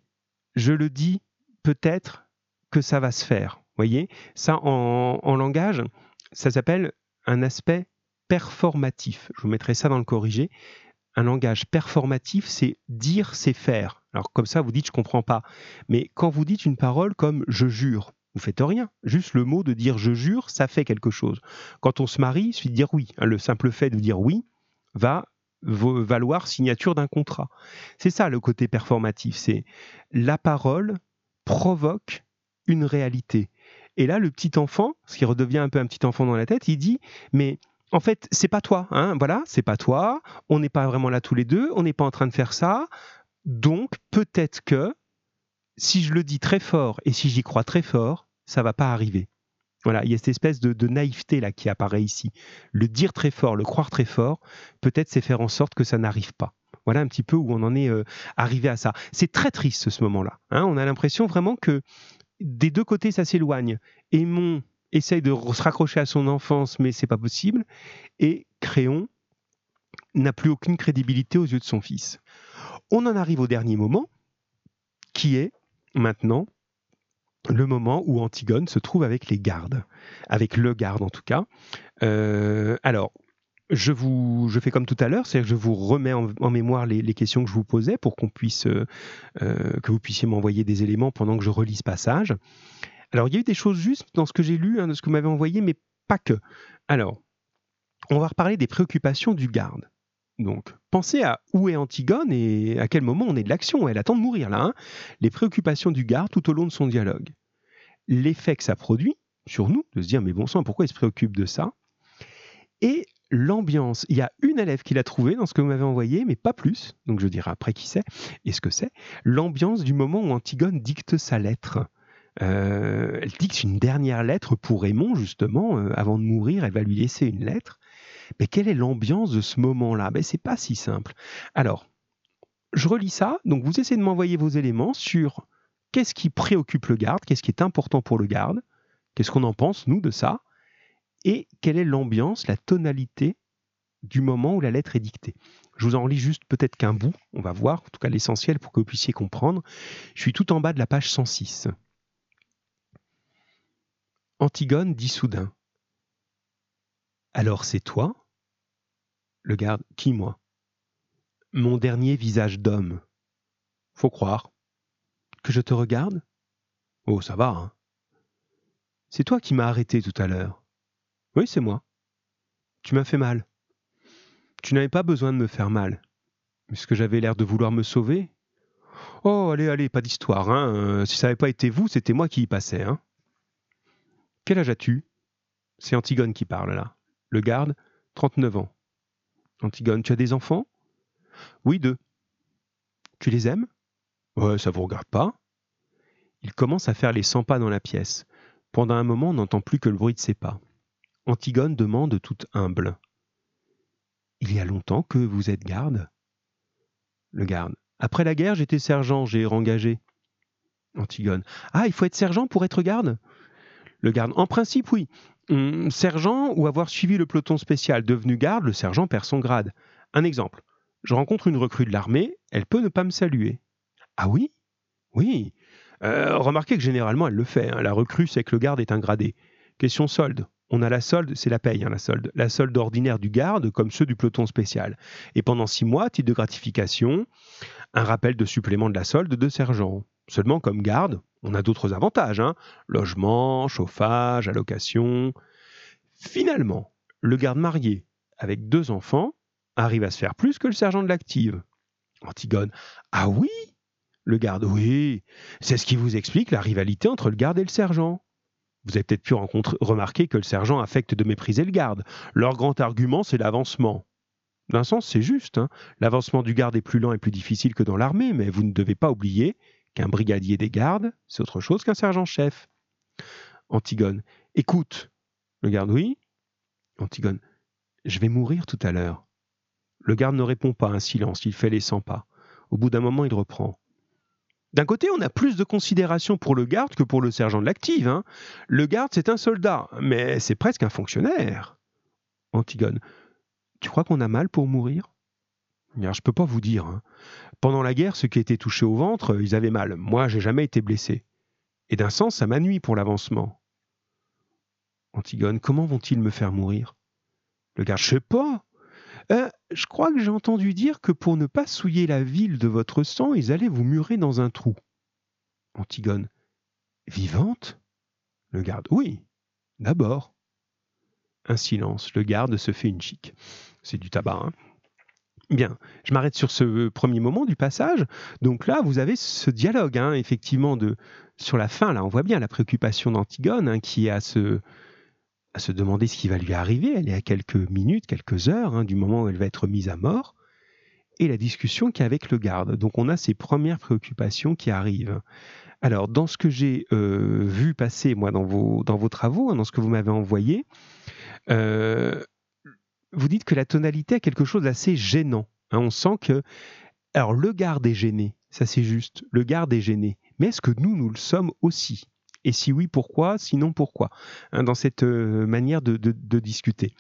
je le dis peut-être que ça va se faire. Voyez, ça en, langage, ça s'appelle un aspect performatif. Je vous mettrai ça dans le corrigé. Un langage performatif, c'est dire, c'est faire. Alors comme ça, vous dites je comprends pas. Mais quand vous dites une parole comme je jure, vous faites rien. Juste le mot de dire je jure, ça fait quelque chose. Quand on se marie, il suffit de dire oui. Le simple fait de dire oui va valoir signature d'un contrat. C'est ça le côté performatif, c'est la parole provoque une réalité. Et là, le petit enfant, ce qui redevient un peu un petit enfant dans la tête, il dit mais en fait, c'est pas toi, hein, voilà, c'est pas toi, on n'est pas vraiment là tous les deux, on n'est pas en train de faire ça, donc peut-être que si je le dis très fort et si j'y crois très fort, ça va pas arriver. Voilà, il y a cette espèce de, naïveté là qui apparaît ici. Le dire très fort, le croire très fort, peut-être c'est faire en sorte que ça n'arrive pas. Voilà un petit peu où on en est euh, arrivé à ça. C'est très triste ce moment-là. Hein. on a l'impression vraiment que des deux côtés ça s'éloigne. Aimon essaye de se raccrocher à son enfance, mais c'est pas possible. Et Créon n'a plus aucune crédibilité aux yeux de son fils. On en arrive au dernier moment, qui est maintenant le moment où Antigone se trouve avec les gardes, avec le garde en tout cas. Euh, alors, je, vous, je fais comme tout à l'heure, c'est-à-dire que je vous remets en, mémoire les, questions que je vous posais pour qu'on puisse, euh, euh, que vous puissiez m'envoyer des éléments pendant que je relis ce passage. Alors, il y a eu des choses justes dans ce que j'ai lu, hein, de ce que vous m'avez envoyé, mais pas que. Alors, on va reparler des préoccupations du garde. Donc, pensez à où est Antigone et à quel moment on est de l'action. Elle attend de mourir là. Hein. les préoccupations du garde tout au long de son dialogue. L'effet que ça produit sur nous, de se dire mais bon sang, pourquoi il se préoccupe de ça? Et l'ambiance. Il y a une élève qui l'a trouvé dans ce que vous m'avez envoyé, mais pas plus. Donc je dirai après qui c'est et ce que c'est. L'ambiance du moment où Antigone dicte sa lettre. Euh, elle dicte une dernière lettre pour Raymond, justement, euh, avant de mourir, elle va lui laisser une lettre. Mais quelle est l'ambiance de ce moment-là? Ben, C'est pas si simple. Alors, je relis ça, donc vous essayez de m'envoyer vos éléments sur qu'est-ce qui préoccupe le garde, qu'est-ce qui est important pour le garde, qu'est-ce qu'on en pense, nous, de ça, et quelle est l'ambiance, la tonalité du moment où la lettre est dictée. Je vous en lis juste peut-être qu'un bout, on va voir, en tout cas l'essentiel pour que vous puissiez comprendre. Je suis tout en bas de la page 106. Antigone dit soudain alors c'est toi? Le garde, qui moi? Mon dernier visage d'homme. Faut croire. Que je te regarde? Oh, ça va, hein C'est toi qui m'as arrêté tout à l'heure. Oui, c'est moi. Tu m'as fait mal. Tu n'avais pas besoin de me faire mal. Puisque j'avais l'air de vouloir me sauver? Oh, allez, allez, pas d'histoire, hein. Euh, si ça n'avait pas été vous, c'était moi qui y passais, hein. Quel âge as-tu? C'est Antigone qui parle là. Le garde, 39 ans. Antigone, tu as des enfants? Oui, deux. Tu les aimes? Ouais, ça vous regarde pas. Il commence à faire les 100 pas dans la pièce. Pendant un moment, on n'entend plus que le bruit de ses pas. Antigone demande toute humble. Il y a longtemps que vous êtes garde? Le garde. Après la guerre, j'étais sergent, j'ai rengagé. Antigone. Ah, il faut être sergent pour être garde? Le garde. En principe, oui. Hum, sergent ou avoir suivi le peloton spécial devenu garde, le sergent perd son grade. Un exemple. Je rencontre une recrue de l'armée, elle peut ne pas me saluer. Ah oui? Oui. Euh, remarquez que généralement elle le fait. Hein. La recrue sait que le garde est un gradé. Question solde. On a la solde, c'est la paye, hein, la solde. La solde ordinaire du garde, comme ceux du peloton spécial. Et pendant six mois, titre de gratification, un rappel de supplément de la solde de sergent. Seulement, comme garde, on a d'autres avantages. Hein. Logement, chauffage, allocation. Finalement, le garde marié, avec deux enfants, arrive à se faire plus que le sergent de l'active. Antigone. Ah oui? Le garde. Oui. C'est ce qui vous explique la rivalité entre le garde et le sergent. Vous avez peut-être pu remarquer que le sergent affecte de mépriser le garde. Leur grand argument, c'est l'avancement. D'un sens, c'est juste. Hein. L'avancement du garde est plus lent et plus difficile que dans l'armée, mais vous ne devez pas oublier qu'un brigadier des gardes, c'est autre chose qu'un sergent-chef. Antigone. Écoute. Le garde, oui. Antigone. Je vais mourir tout à l'heure. Le garde ne répond pas, un silence, il fait les 100 pas. Au bout d'un moment, il reprend. D'un côté, on a plus de considération pour le garde que pour le sergent de l'active. Hein. Le garde, c'est un soldat, mais c'est presque un fonctionnaire. Antigone, tu crois qu'on a mal pour mourir? Je ne peux pas vous dire. Hein. Pendant la guerre, ceux qui étaient touchés au ventre, ils avaient mal. Moi, j'ai jamais été blessé. Et d'un sens, ça m'ennuie pour l'avancement. Antigone, comment vont-ils me faire mourir? Le garde, je sais pas. Euh, je crois que j'ai entendu dire que pour ne pas souiller la ville de votre sang, ils allaient vous murer dans un trou. Antigone. Vivante? Le garde. Oui, d'abord. Un silence. Le garde se fait une chic. C'est du tabac, hein Bien, je m'arrête sur ce premier moment du passage. Donc là, vous avez ce dialogue, hein, effectivement, de sur la fin. Là, on voit bien la préoccupation d'Antigone, hein, qui est à ce à se demander ce qui va lui arriver. Elle est à quelques minutes, quelques heures hein, du moment où elle va être mise à mort. Et la discussion qui est avec le garde. Donc on a ces premières préoccupations qui arrivent. Alors, dans ce que j'ai euh, vu passer, moi, dans vos, dans vos travaux, dans ce que vous m'avez envoyé, euh, vous dites que la tonalité a quelque chose d'assez gênant. Hein. on sent que... Alors, le garde est gêné, ça c'est juste, le garde est gêné. Mais est-ce que nous, nous le sommes aussi? Et si oui, pourquoi? Sinon, pourquoi? Hein, Dans cette euh, manière de, discuter.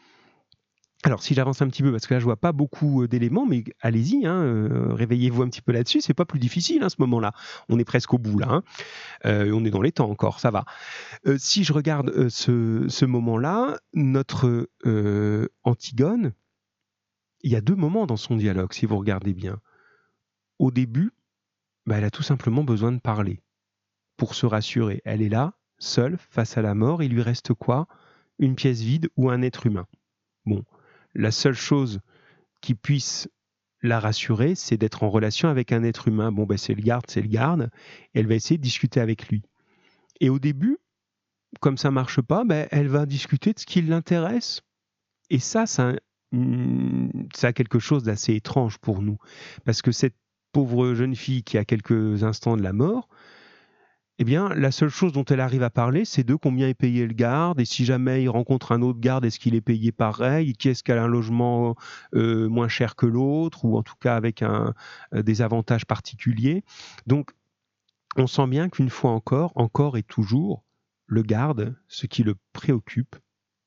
Alors, si j'avance un petit peu, parce que là, je vois pas beaucoup euh, d'éléments, mais allez-y, hein, euh, réveillez-vous un petit peu là-dessus. C'est pas plus difficile, à hein, ce moment-là. On est presque au bout, là. on est dans les temps encore, ça va. si je regarde ce, moment-là, notre Antigone, il y a deux moments dans son dialogue, si vous regardez bien. Au début, bah, elle a tout simplement besoin de parler pour se rassurer. Elle est là, seule, face à la mort, il lui reste quoi? Une pièce vide ou un être humain. Bon, la seule chose qui puisse la rassurer, c'est d'être en relation avec un être humain. Bon, ben c'est le garde, c'est le garde. elle va essayer de discuter avec lui. Et au début, comme ça marche pas, ben, elle va discuter de ce qui l'intéresse. Et ça, ça, ça a quelque chose d'assez étrange pour nous. Parce que cette pauvre jeune fille qui a quelques instants de la mort, eh bien, la seule chose dont elle arrive à parler, c'est de combien est payé le garde, et si jamais il rencontre un autre garde, est-ce qu'il est payé pareil, qui est-ce qu'elle a un logement euh, moins cher que l'autre, ou en tout cas avec un, euh, des avantages particuliers. Donc, on sent bien qu'une fois encore, encore et toujours, le garde, ce qui le préoccupe,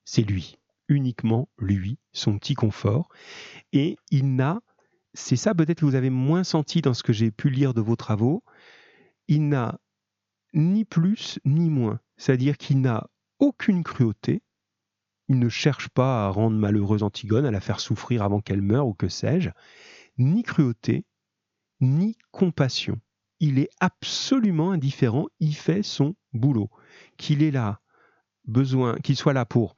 c'est lui, uniquement lui, son petit confort, et il n'a, c'est ça peut-être que vous avez moins senti dans ce que j'ai pu lire de vos travaux, il n'a ni plus ni moins. C'est-à-dire qu'il n'a aucune cruauté, il ne cherche pas à rendre malheureuse Antigone, à la faire souffrir avant qu'elle meure ou que sais-je, ni cruauté, ni compassion. Il est absolument indifférent, il fait son boulot. Qu'il est là, besoin, qu'il soit là pour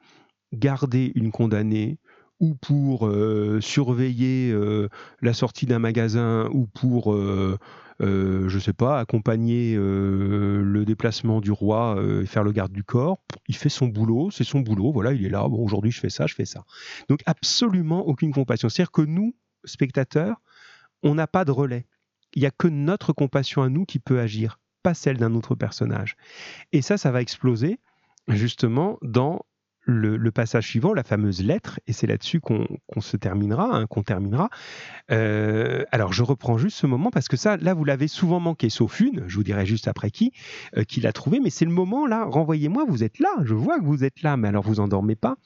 garder une condamnée, ou pour euh, surveiller euh, la sortie d'un magasin, ou pour euh, euh, je sais pas, accompagner euh, le déplacement du roi euh, et faire le garde du corps. Il fait son boulot, c'est son boulot, voilà, il est là, bon, aujourd'hui je fais ça, je fais ça. Donc absolument aucune compassion. C'est-à-dire que nous, spectateurs, on n'a pas de relais. Il n'y a que notre compassion à nous qui peut agir, pas celle d'un autre personnage. Et ça, ça va exploser justement dans le, passage suivant, la fameuse lettre, et c'est là-dessus qu'on se terminera, hein, qu'on terminera. Euh, alors je reprends juste ce moment parce que ça, là, vous l'avez souvent manqué, sauf une, je vous dirai juste après qui, euh, qui l'a trouvé, mais c'est le moment là, renvoyez-moi, vous êtes là, je vois que vous êtes là, mais alors vous endormez pas.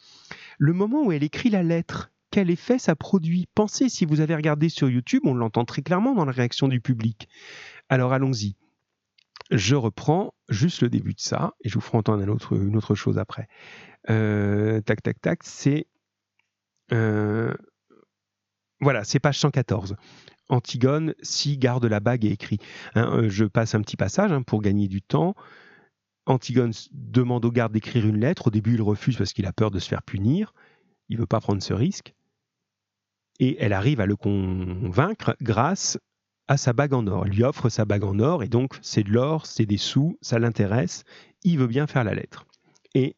Le moment où elle écrit la lettre, quel effet ça produit? Pensez, si vous avez regardé sur YouTube, on l'entend très clairement dans la réaction du public. Alors allons-y. Je reprends juste le début de ça et je vous ferai entendre une autre chose après. Euh, tac, tac, tac, c'est. Euh, voilà, c'est page 114. Antigone, si garde la bague est écrit. Hein, euh, je passe un petit passage hein, pour gagner du temps. Antigone demande au garde d'écrire une lettre. Au début, il refuse parce qu'il a peur de se faire punir. Il ne veut pas prendre ce risque. Et elle arrive à le convaincre grâce à sa bague en or. Lui offre sa bague en or et donc c'est de l'or, c'est des sous, ça l'intéresse. Il veut bien faire la lettre. Et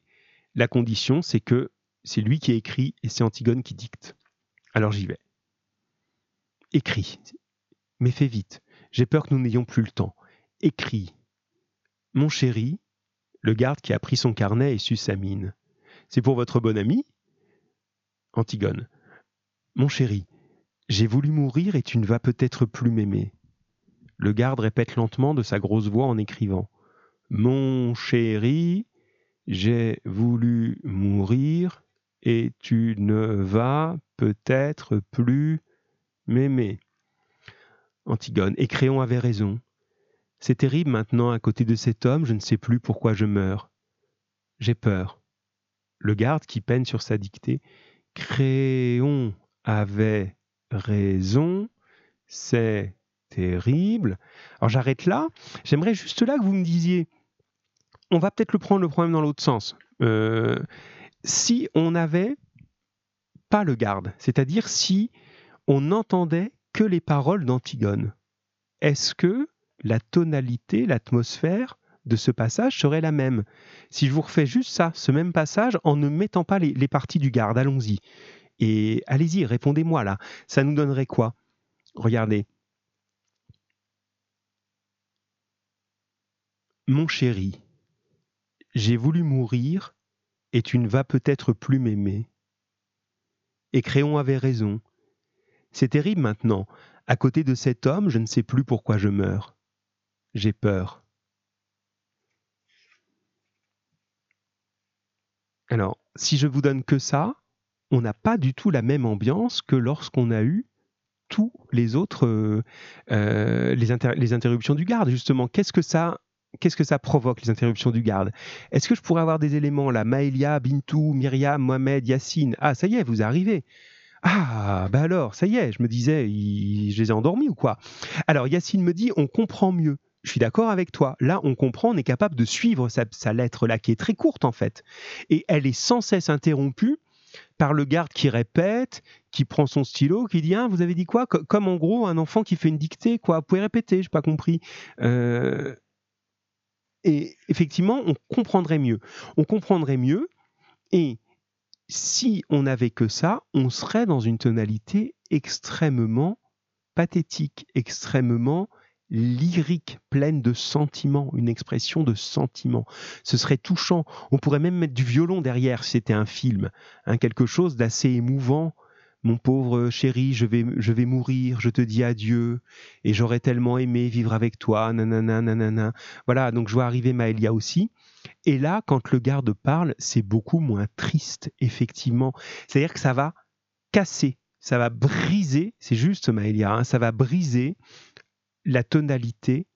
la condition, c'est que c'est lui qui écrit et c'est Antigone qui dicte. Alors j'y vais. Écris. Mais fais vite. J'ai peur que nous n'ayons plus le temps. Écris. Mon chéri, le garde qui a pris son carnet et su sa mine. C'est pour votre bon ami Antigone. Mon chéri, j'ai voulu mourir et tu ne vas peut-être plus m'aimer. Le garde répète lentement de sa grosse voix en écrivant. Mon chéri, j'ai voulu mourir et tu ne vas peut-être plus m'aimer. Antigone, et Créon avait raison. C'est terrible maintenant à côté de cet homme, je ne sais plus pourquoi je meurs. J'ai peur. Le garde qui peine sur sa dictée. Créon avait raison, c'est terrible. Alors j'arrête là. J'aimerais juste là que vous me disiez, on va peut-être le prendre le problème dans l'autre sens. Euh, si on n'avait pas le garde, c'est-à-dire si on n'entendait que les paroles d'Antigone, est-ce que la tonalité, l'atmosphère de ce passage serait la même? Si je vous refais juste ça, ce même passage, en ne mettant pas les parties du garde, allons-y. Et allez-y, répondez-moi là. Ça nous donnerait quoi? Regardez. Mon chéri, j'ai voulu mourir, et tu ne vas peut-être plus m'aimer. Et Créon avait raison. C'est terrible maintenant. À côté de cet homme, je ne sais plus pourquoi je meurs. J'ai peur. Alors, si je vous donne que ça, on n'a pas du tout la même ambiance que lorsqu'on a eu tous les autres, euh, euh, les, interruptions du garde, justement. Qu'est-ce que ça qu'est-ce que ça provoque, les interruptions du garde? Est-ce que je pourrais avoir des éléments là? Maëlia, Bintou, Myriam, Mohamed, Yacine Ah, ça y est, vous arrivez ah, bah alors, ça y est, je me disais, je les ai endormis ou quoi? Alors, Yacine me dit, on comprend mieux. Je suis d'accord avec toi. Là, on comprend, on est capable de suivre sa, sa lettre là, qui est très courte en fait. Et elle est sans cesse interrompue par le garde qui répète, qui prend son stylo, qui dit ah, vous avez dit quoi? Comme en gros un enfant qui fait une dictée, quoi. Vous pouvez répéter, je n'ai pas compris. Euh, et effectivement, on comprendrait mieux. On comprendrait mieux. Et si on n'avait que ça, on serait dans une tonalité extrêmement pathétique, extrêmement lyrique, pleine de sentiments, une expression de sentiments. Ce serait touchant. On pourrait même mettre du violon derrière si c'était un film, hein, quelque chose d'assez émouvant, mon pauvre chéri, je vais, je vais mourir, je te dis adieu, et j'aurais tellement aimé vivre avec toi, nanana, nanana. Voilà, donc je vois arriver Maëlia aussi. Et là, quand le garde parle, c'est beaucoup moins triste, effectivement. C'est-à-dire que ça va casser, ça va briser, c'est juste Maëlia, hein, ça va briser la tonalité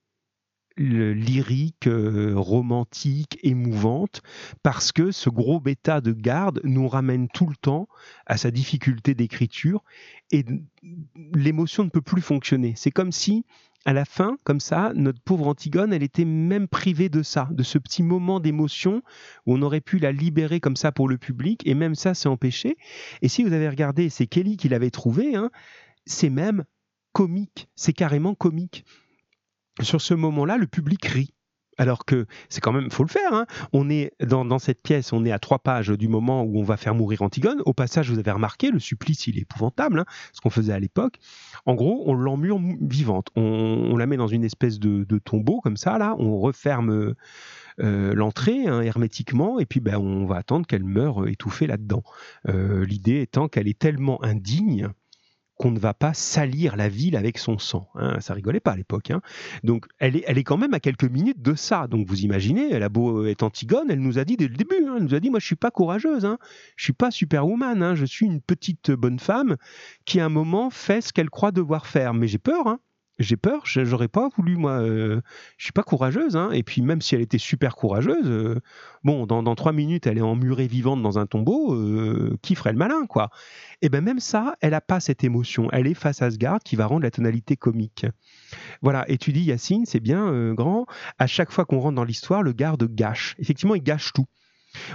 lyrique, euh, romantique, émouvante, parce que ce gros bêta de garde nous ramène tout le temps à sa difficulté d'écriture et l'émotion ne peut plus fonctionner. C'est comme si, à la fin, comme ça, notre pauvre Antigone, elle était même privée de ça, de ce petit moment d'émotion où on aurait pu la libérer comme ça pour le public, et même ça, c'est empêché. Et si vous avez regardé, c'est Kelly qui l'avait trouvé, hein, c'est même c'est carrément comique sur ce moment-là, le public rit. alors que c'est quand même, faut le faire. Hein. On est dans, cette pièce, on est à trois pages du moment où on va faire mourir Antigone. Au passage, vous avez remarqué, le supplice, il est épouvantable, hein, ce qu'on faisait à l'époque. En gros, on l'emmure vivante. On, la met dans une espèce de, tombeau comme ça, là. On referme euh, l'entrée hein, hermétiquement, et puis ben, on va attendre qu'elle meure étouffée là-dedans. Euh, l'idée étant qu'elle est tellement indigne qu'on ne va pas salir la ville avec son sang. Hein. Ça rigolait pas à l'époque. Hein. Donc elle est, elle est quand même à quelques minutes de ça. Donc vous imaginez, elle a beau être Antigone, elle nous a dit dès le début, hein, elle nous a dit moi je suis pas courageuse, hein. je suis pas superwoman, hein. je suis une petite bonne femme qui à un moment fait ce qu'elle croit devoir faire. Mais j'ai peur. Hein j'ai peur, j'aurais pas voulu, moi, euh, je suis pas courageuse, hein, et puis même si elle était super courageuse, euh, bon, dans, trois minutes, elle est emmurée vivante dans un tombeau, euh, qui ferait le malin, quoi Et ben même ça, elle a pas cette émotion, elle est face à ce garde qui va rendre la tonalité comique. Voilà, et tu dis, Yacine, c'est bien grand, à chaque fois qu'on rentre dans l'histoire, le garde gâche. Effectivement, il gâche tout.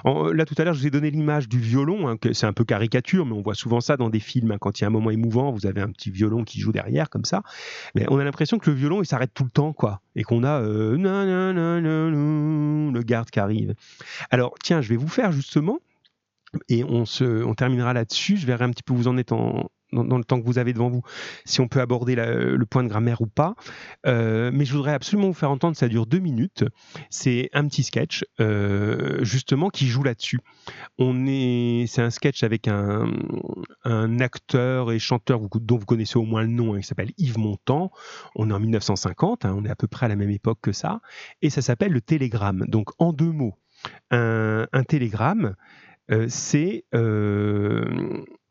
Euh, là, tout à l'heure, je vous ai donné l'image du violon, hein, c'est un peu caricature, mais on voit souvent ça dans des films. Hein. quand il y a un moment émouvant, vous avez un petit violon qui joue derrière, comme ça. Mais on a l'impression que le violon, il s'arrête tout le temps, quoi. Et qu'on a euh, le garde qui arrive. Alors, tiens, je vais vous faire justement, et on, se, on terminera là-dessus. Je verrai un petit peu où vous en êtes en, dans, le temps que vous avez devant vous, si on peut aborder le point de grammaire ou pas. Euh, mais je voudrais absolument vous faire entendre, ça dure deux minutes. C'est un petit sketch, euh, justement, qui joue là-dessus. On est, c'est un sketch avec un, acteur et chanteur dont vous connaissez au moins le nom, hein, qui s'appelle Yves Montand. On est en 1950, hein, on est à peu près à la même époque que ça, et ça s'appelle le télégramme. Donc, en deux mots, un, télégramme, euh, c'est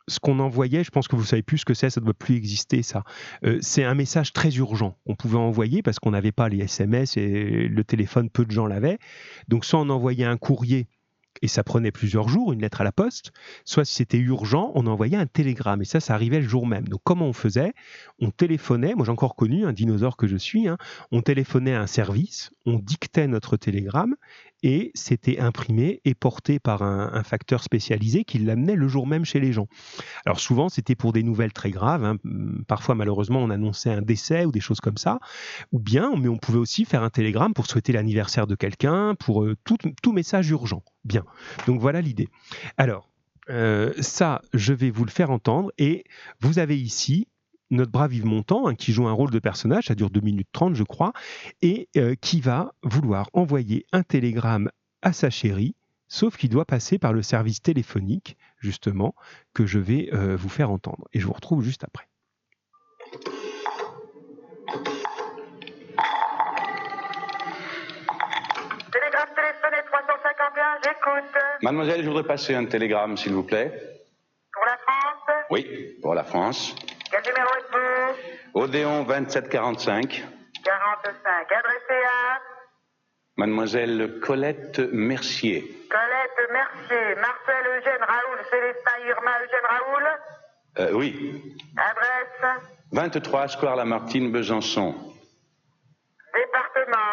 ce qu'on envoyait, je pense que vous savez plus ce que c'est, ça ne doit plus exister ça. Euh, c'est un message très urgent qu'on pouvait envoyer parce qu'on n'avait pas les SMS et le téléphone, peu de gens l'avaient. Donc soit on envoyait un courrier et ça prenait plusieurs jours, une lettre à la poste, soit si c'était urgent, on envoyait un télégramme, et ça, ça arrivait le jour même. Donc comment on faisait? On téléphonait, moi j'ai encore connu un dinosaure que je suis, hein. on téléphonait à un service, on dictait notre télégramme, et c'était imprimé et porté par un, facteur spécialisé qui l'amenait le jour même chez les gens. Alors souvent c'était pour des nouvelles très graves, hein. parfois malheureusement on annonçait un décès ou des choses comme ça, ou bien mais on pouvait aussi faire un télégramme pour souhaiter l'anniversaire de quelqu'un, pour euh, tout, tout message urgent. Bien, donc voilà l'idée. Alors euh, ça, je vais vous le faire entendre et vous avez ici notre brave Yves Montand, hein, qui joue un rôle de personnage, ça dure 2 minutes 30 je crois, et euh, qui va vouloir envoyer un télégramme à sa chérie, sauf qu'il doit passer par le service téléphonique, justement, que je vais euh, vous faire entendre. Et je vous retrouve juste après. Télégramme téléphoné 351, j'écoute. Mademoiselle, je voudrais passer un télégramme, s'il vous plaît. Pour la France? Oui, pour la France. Odéon 2745. 45. Adressé à Mademoiselle Colette Mercier. Colette Mercier. Marcel Eugène Raoul. Célestin Irma Eugène Raoul euh, Oui. Adresse 23 Square Lamartine, Besançon. Département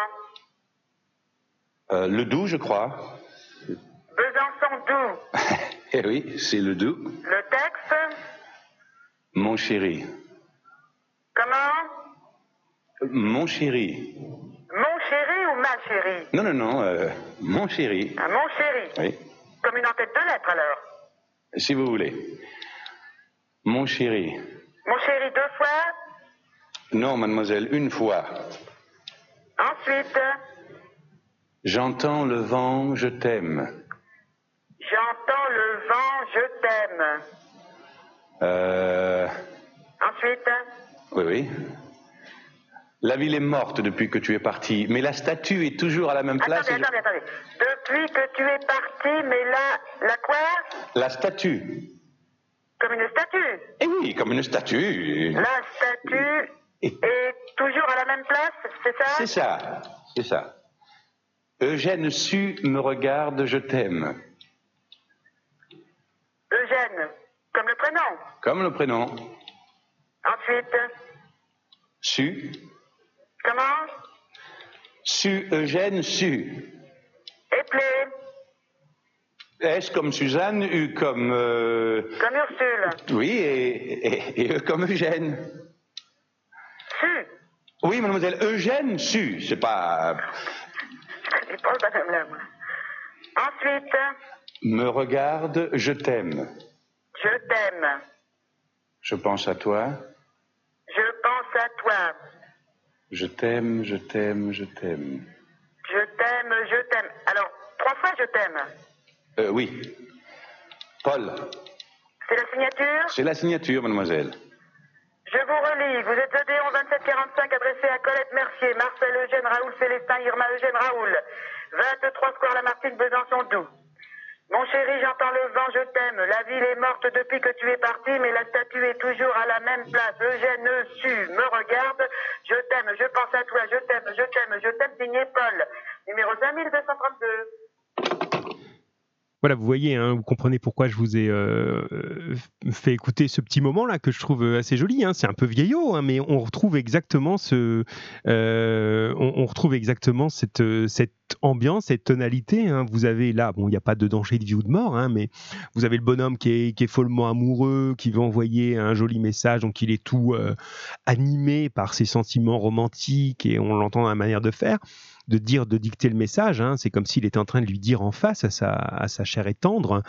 euh, Le Doubs, je crois. Besançon Doubs. eh oui, c'est le Doubs. Le texte mon chéri. Comment Mon chéri. Mon chéri ou ma chérie Non, non, non, euh, mon chéri. Ah, mon chéri Oui. Comme une entête de lettres alors Si vous voulez. Mon chéri. Mon chéri deux fois Non, mademoiselle, une fois. Ensuite J'entends le vent, je t'aime. J'entends le vent, je t'aime. Euh... Ensuite Oui, oui. La ville est morte depuis que tu es parti, mais la statue est toujours à la même place. Attendez, attendez, attendez. Depuis que tu es parti, mais là, la quoi? La statue. Comme une statue Eh oui, comme une statue. La statue est toujours à la même place, c'est ça? C'est ça, c'est ça. Eugène Su me regarde, je t'aime. Eugène, comme le prénom Comme le prénom. Ensuite Su. Comment? Su, Eugène, Su. Éplé S comme Suzanne, U comme... Euh... Comme Ursule. Oui, et, et, et, E comme Eugène. Su Oui, mademoiselle, Eugène, Su. C'est pas... Connais pas moi. Ensuite, Me regarde, je t'aime. je t'aime. Je pense à toi. À toi. Je t'aime, je t'aime, je t'aime. Je t'aime, je t'aime. Alors, trois fois je t'aime. Euh, oui. Paul, C'est la signature? C'est la signature, mademoiselle. Je vous relis. Vous êtes Odéon 2745 adressé à Colette Mercier, Marcel Eugène Raoul Célestin, Irma Eugène Raoul. 23 Square Lamartine, Besançon, Doux. Mon chéri, j'entends le vent, je t'aime. La ville est morte depuis que tu es parti, mais la statue est toujours à la même place. Eugène Su me regarde. Je t'aime, je pense à toi, je t'aime, je t'aime, je t'aime, signé Paul. Numéro 5232. Voilà, vous voyez, hein, vous comprenez pourquoi je vous ai euh, euh, fait écouter ce petit moment-là que je trouve assez joli. hein. C'est un peu vieillot, hein, mais on retrouve exactement ce, euh, on, retrouve exactement cette, euh, cette ambiance, cette tonalité. Vous avez là, bon, il n'y a pas de danger de vie ou de mort, mais vous avez le bonhomme qui est, follement amoureux, qui veut envoyer un joli message, donc il est tout euh, animé par ses sentiments romantiques et on l'entend dans la manière de faire de dire, de dicter le message. hein. C'est comme s'il était en train de lui dire en face à sa, chair et tendre.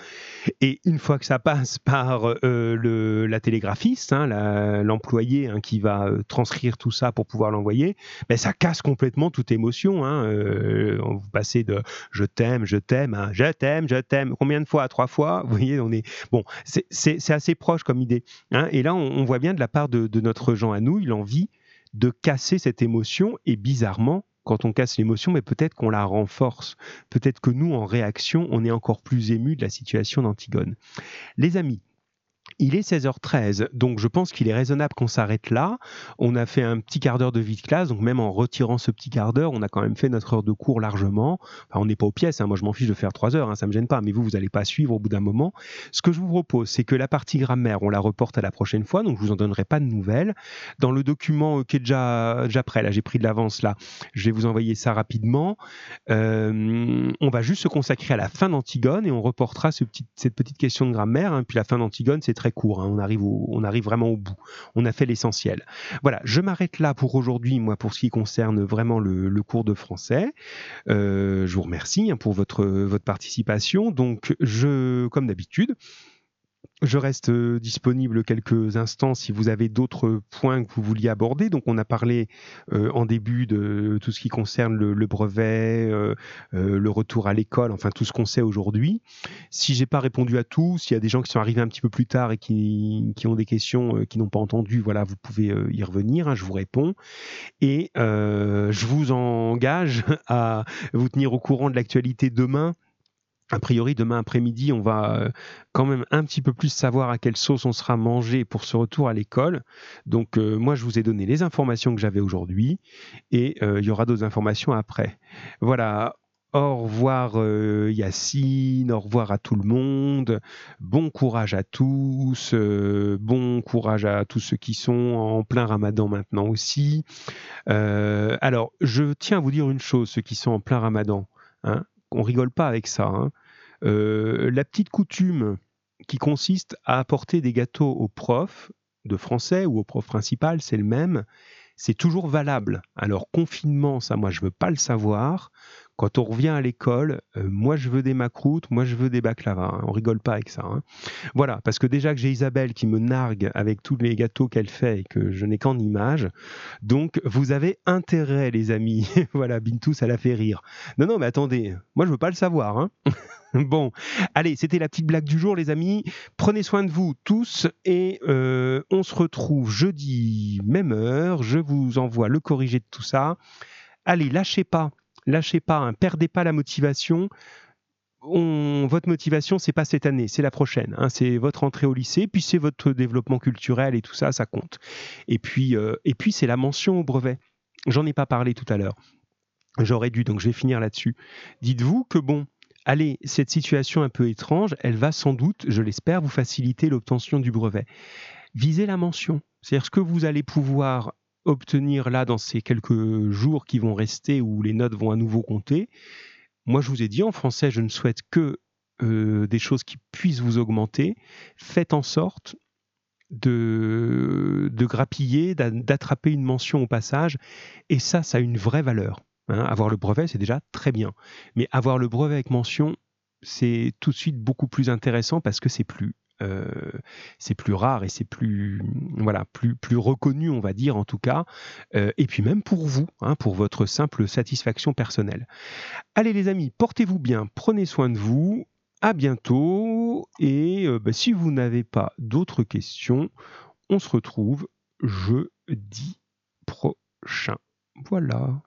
Et une fois que ça passe par euh, le, la télégraphiste, hein, l'employé hein, qui va euh, transcrire tout ça pour pouvoir l'envoyer, ben, ça casse complètement toute émotion. Euh, vous passez de je t'aime, je t'aime, je t'aime, je t'aime. Combien de fois? Trois fois? Vous voyez, on est bon. C'est- assez proche comme idée. Et là, on, voit bien de la part de, notre Jean à nous, il envie de casser cette émotion. Et bizarrement, quand on casse l'émotion, mais peut-être qu'on la renforce. Peut-être que nous, en réaction, on est encore plus ému de la situation d'Antigone. Les amis, il est 16h13, donc je pense qu'il est raisonnable qu'on s'arrête là. On a fait un petit quart d'heure de vie de classe, donc même en retirant ce petit quart d'heure, on a quand même fait notre heure de cours largement. Enfin, on n'est pas aux pièces, hein. moi je m'en fiche de faire 3 heures, hein, ça me gêne pas, mais vous, vous n'allez pas suivre au bout d'un moment. Ce que je vous propose, c'est que la partie grammaire, on la reporte à la prochaine fois, donc je vous en donnerai pas de nouvelles. Dans le document euh, qui est déjà, déjà prêt, là j'ai pris de l'avance là, je vais vous envoyer ça rapidement. Euh, on va juste se consacrer à la fin d'Antigone et on reportera cette petite question de grammaire. hein. Puis la fin d'Antigone, c'est très court. hein. On, arrive au- on arrive vraiment au bout. On a fait l'essentiel. Voilà, je m'arrête là pour aujourd'hui, moi, pour ce qui concerne vraiment le, le cours de français. Euh, je vous remercie hein, pour votre, votre participation. Donc, je, comme d'habitude, je reste euh, disponible quelques instants si vous avez d'autres points que vous vouliez aborder. Donc, on a parlé euh, en début de tout ce qui concerne le, brevet, euh, le retour à l'école, enfin tout ce qu'on sait aujourd'hui. Si j'ai pas répondu à tout, s'il y a des gens qui sont arrivés un petit peu plus tard et qui, ont des questions qui n'ont pas entendu, voilà, vous pouvez y revenir. hein, je vous réponds et je vous engage à vous tenir au courant de l'actualité demain. A priori, demain après-midi, on va euh, quand même un petit peu plus savoir à quelle sauce on sera mangé pour ce retour à l'école. Donc, euh, moi, je vous ai donné les informations que j'avais aujourd'hui et euh, il y aura d'autres informations après. Voilà. Au revoir Yacine, au revoir à tout le monde, bon courage à tous, bon courage à tous ceux qui sont en plein ramadan maintenant aussi. Alors, je tiens à vous dire une chose, ceux qui sont en plein ramadan, hein, on rigole pas avec ça. hein. Euh, la petite coutume qui consiste à apporter des gâteaux au prof de français ou au prof principal, c'est le même. C'est toujours valable. Alors confinement, ça, moi, je veux pas le savoir. Quand on revient à l'école, euh, moi, je veux des macroutes, moi, je veux des baklava. hein. On rigole pas avec ça. hein. Voilà, parce que déjà que j'ai Isabelle qui me nargue avec tous les gâteaux qu'elle fait et que je n'ai qu'en image, donc vous avez intérêt, les amis. voilà, Bintou, ça la fait rire. Non, non, mais attendez, moi, je veux pas le savoir. hein. Bon, allez, c'était la petite blague du jour, les amis. Prenez soin de vous tous et euh, on se retrouve jeudi, même heure. Je vous envoie le corrigé de tout ça. Allez, lâchez pas, lâchez pas, hein, perdez pas la motivation. On- votre motivation, c'est pas cette année, c'est la prochaine. hein. c'est votre entrée au lycée, puis c'est votre développement culturel et tout ça, ça compte. Et puis, euh, et puis c'est la mention au brevet. J'en ai pas parlé tout à l'heure. J'aurais dû, donc je vais finir là-dessus. Dites-vous que bon, allez, cette situation un peu étrange, elle va sans doute, je l'espère, vous faciliter l'obtention du brevet. Visez la mention. C'est-à-dire ce que vous allez pouvoir obtenir là dans ces quelques jours qui vont rester où les notes vont à nouveau compter. Moi, je vous ai dit en français, je ne souhaite que euh, des choses qui puissent vous augmenter. Faites en sorte de, de grappiller, d'a- d'attraper une mention au passage. Et ça, ça a une vraie valeur. Hein. avoir le brevet, c'est déjà très bien. Mais avoir le brevet avec mention, c'est tout de suite beaucoup plus intéressant parce que c'est plus euh, c'est plus rare et c'est plus voilà plus reconnu on va dire en tout cas. Euh, et puis même pour vous hein, pour votre simple satisfaction personnelle. Allez les amis portez-vous bien prenez soin de vous. À bientôt. Et euh, bah, si vous n'avez pas d'autres questions on se retrouve jeudi prochain. Voilà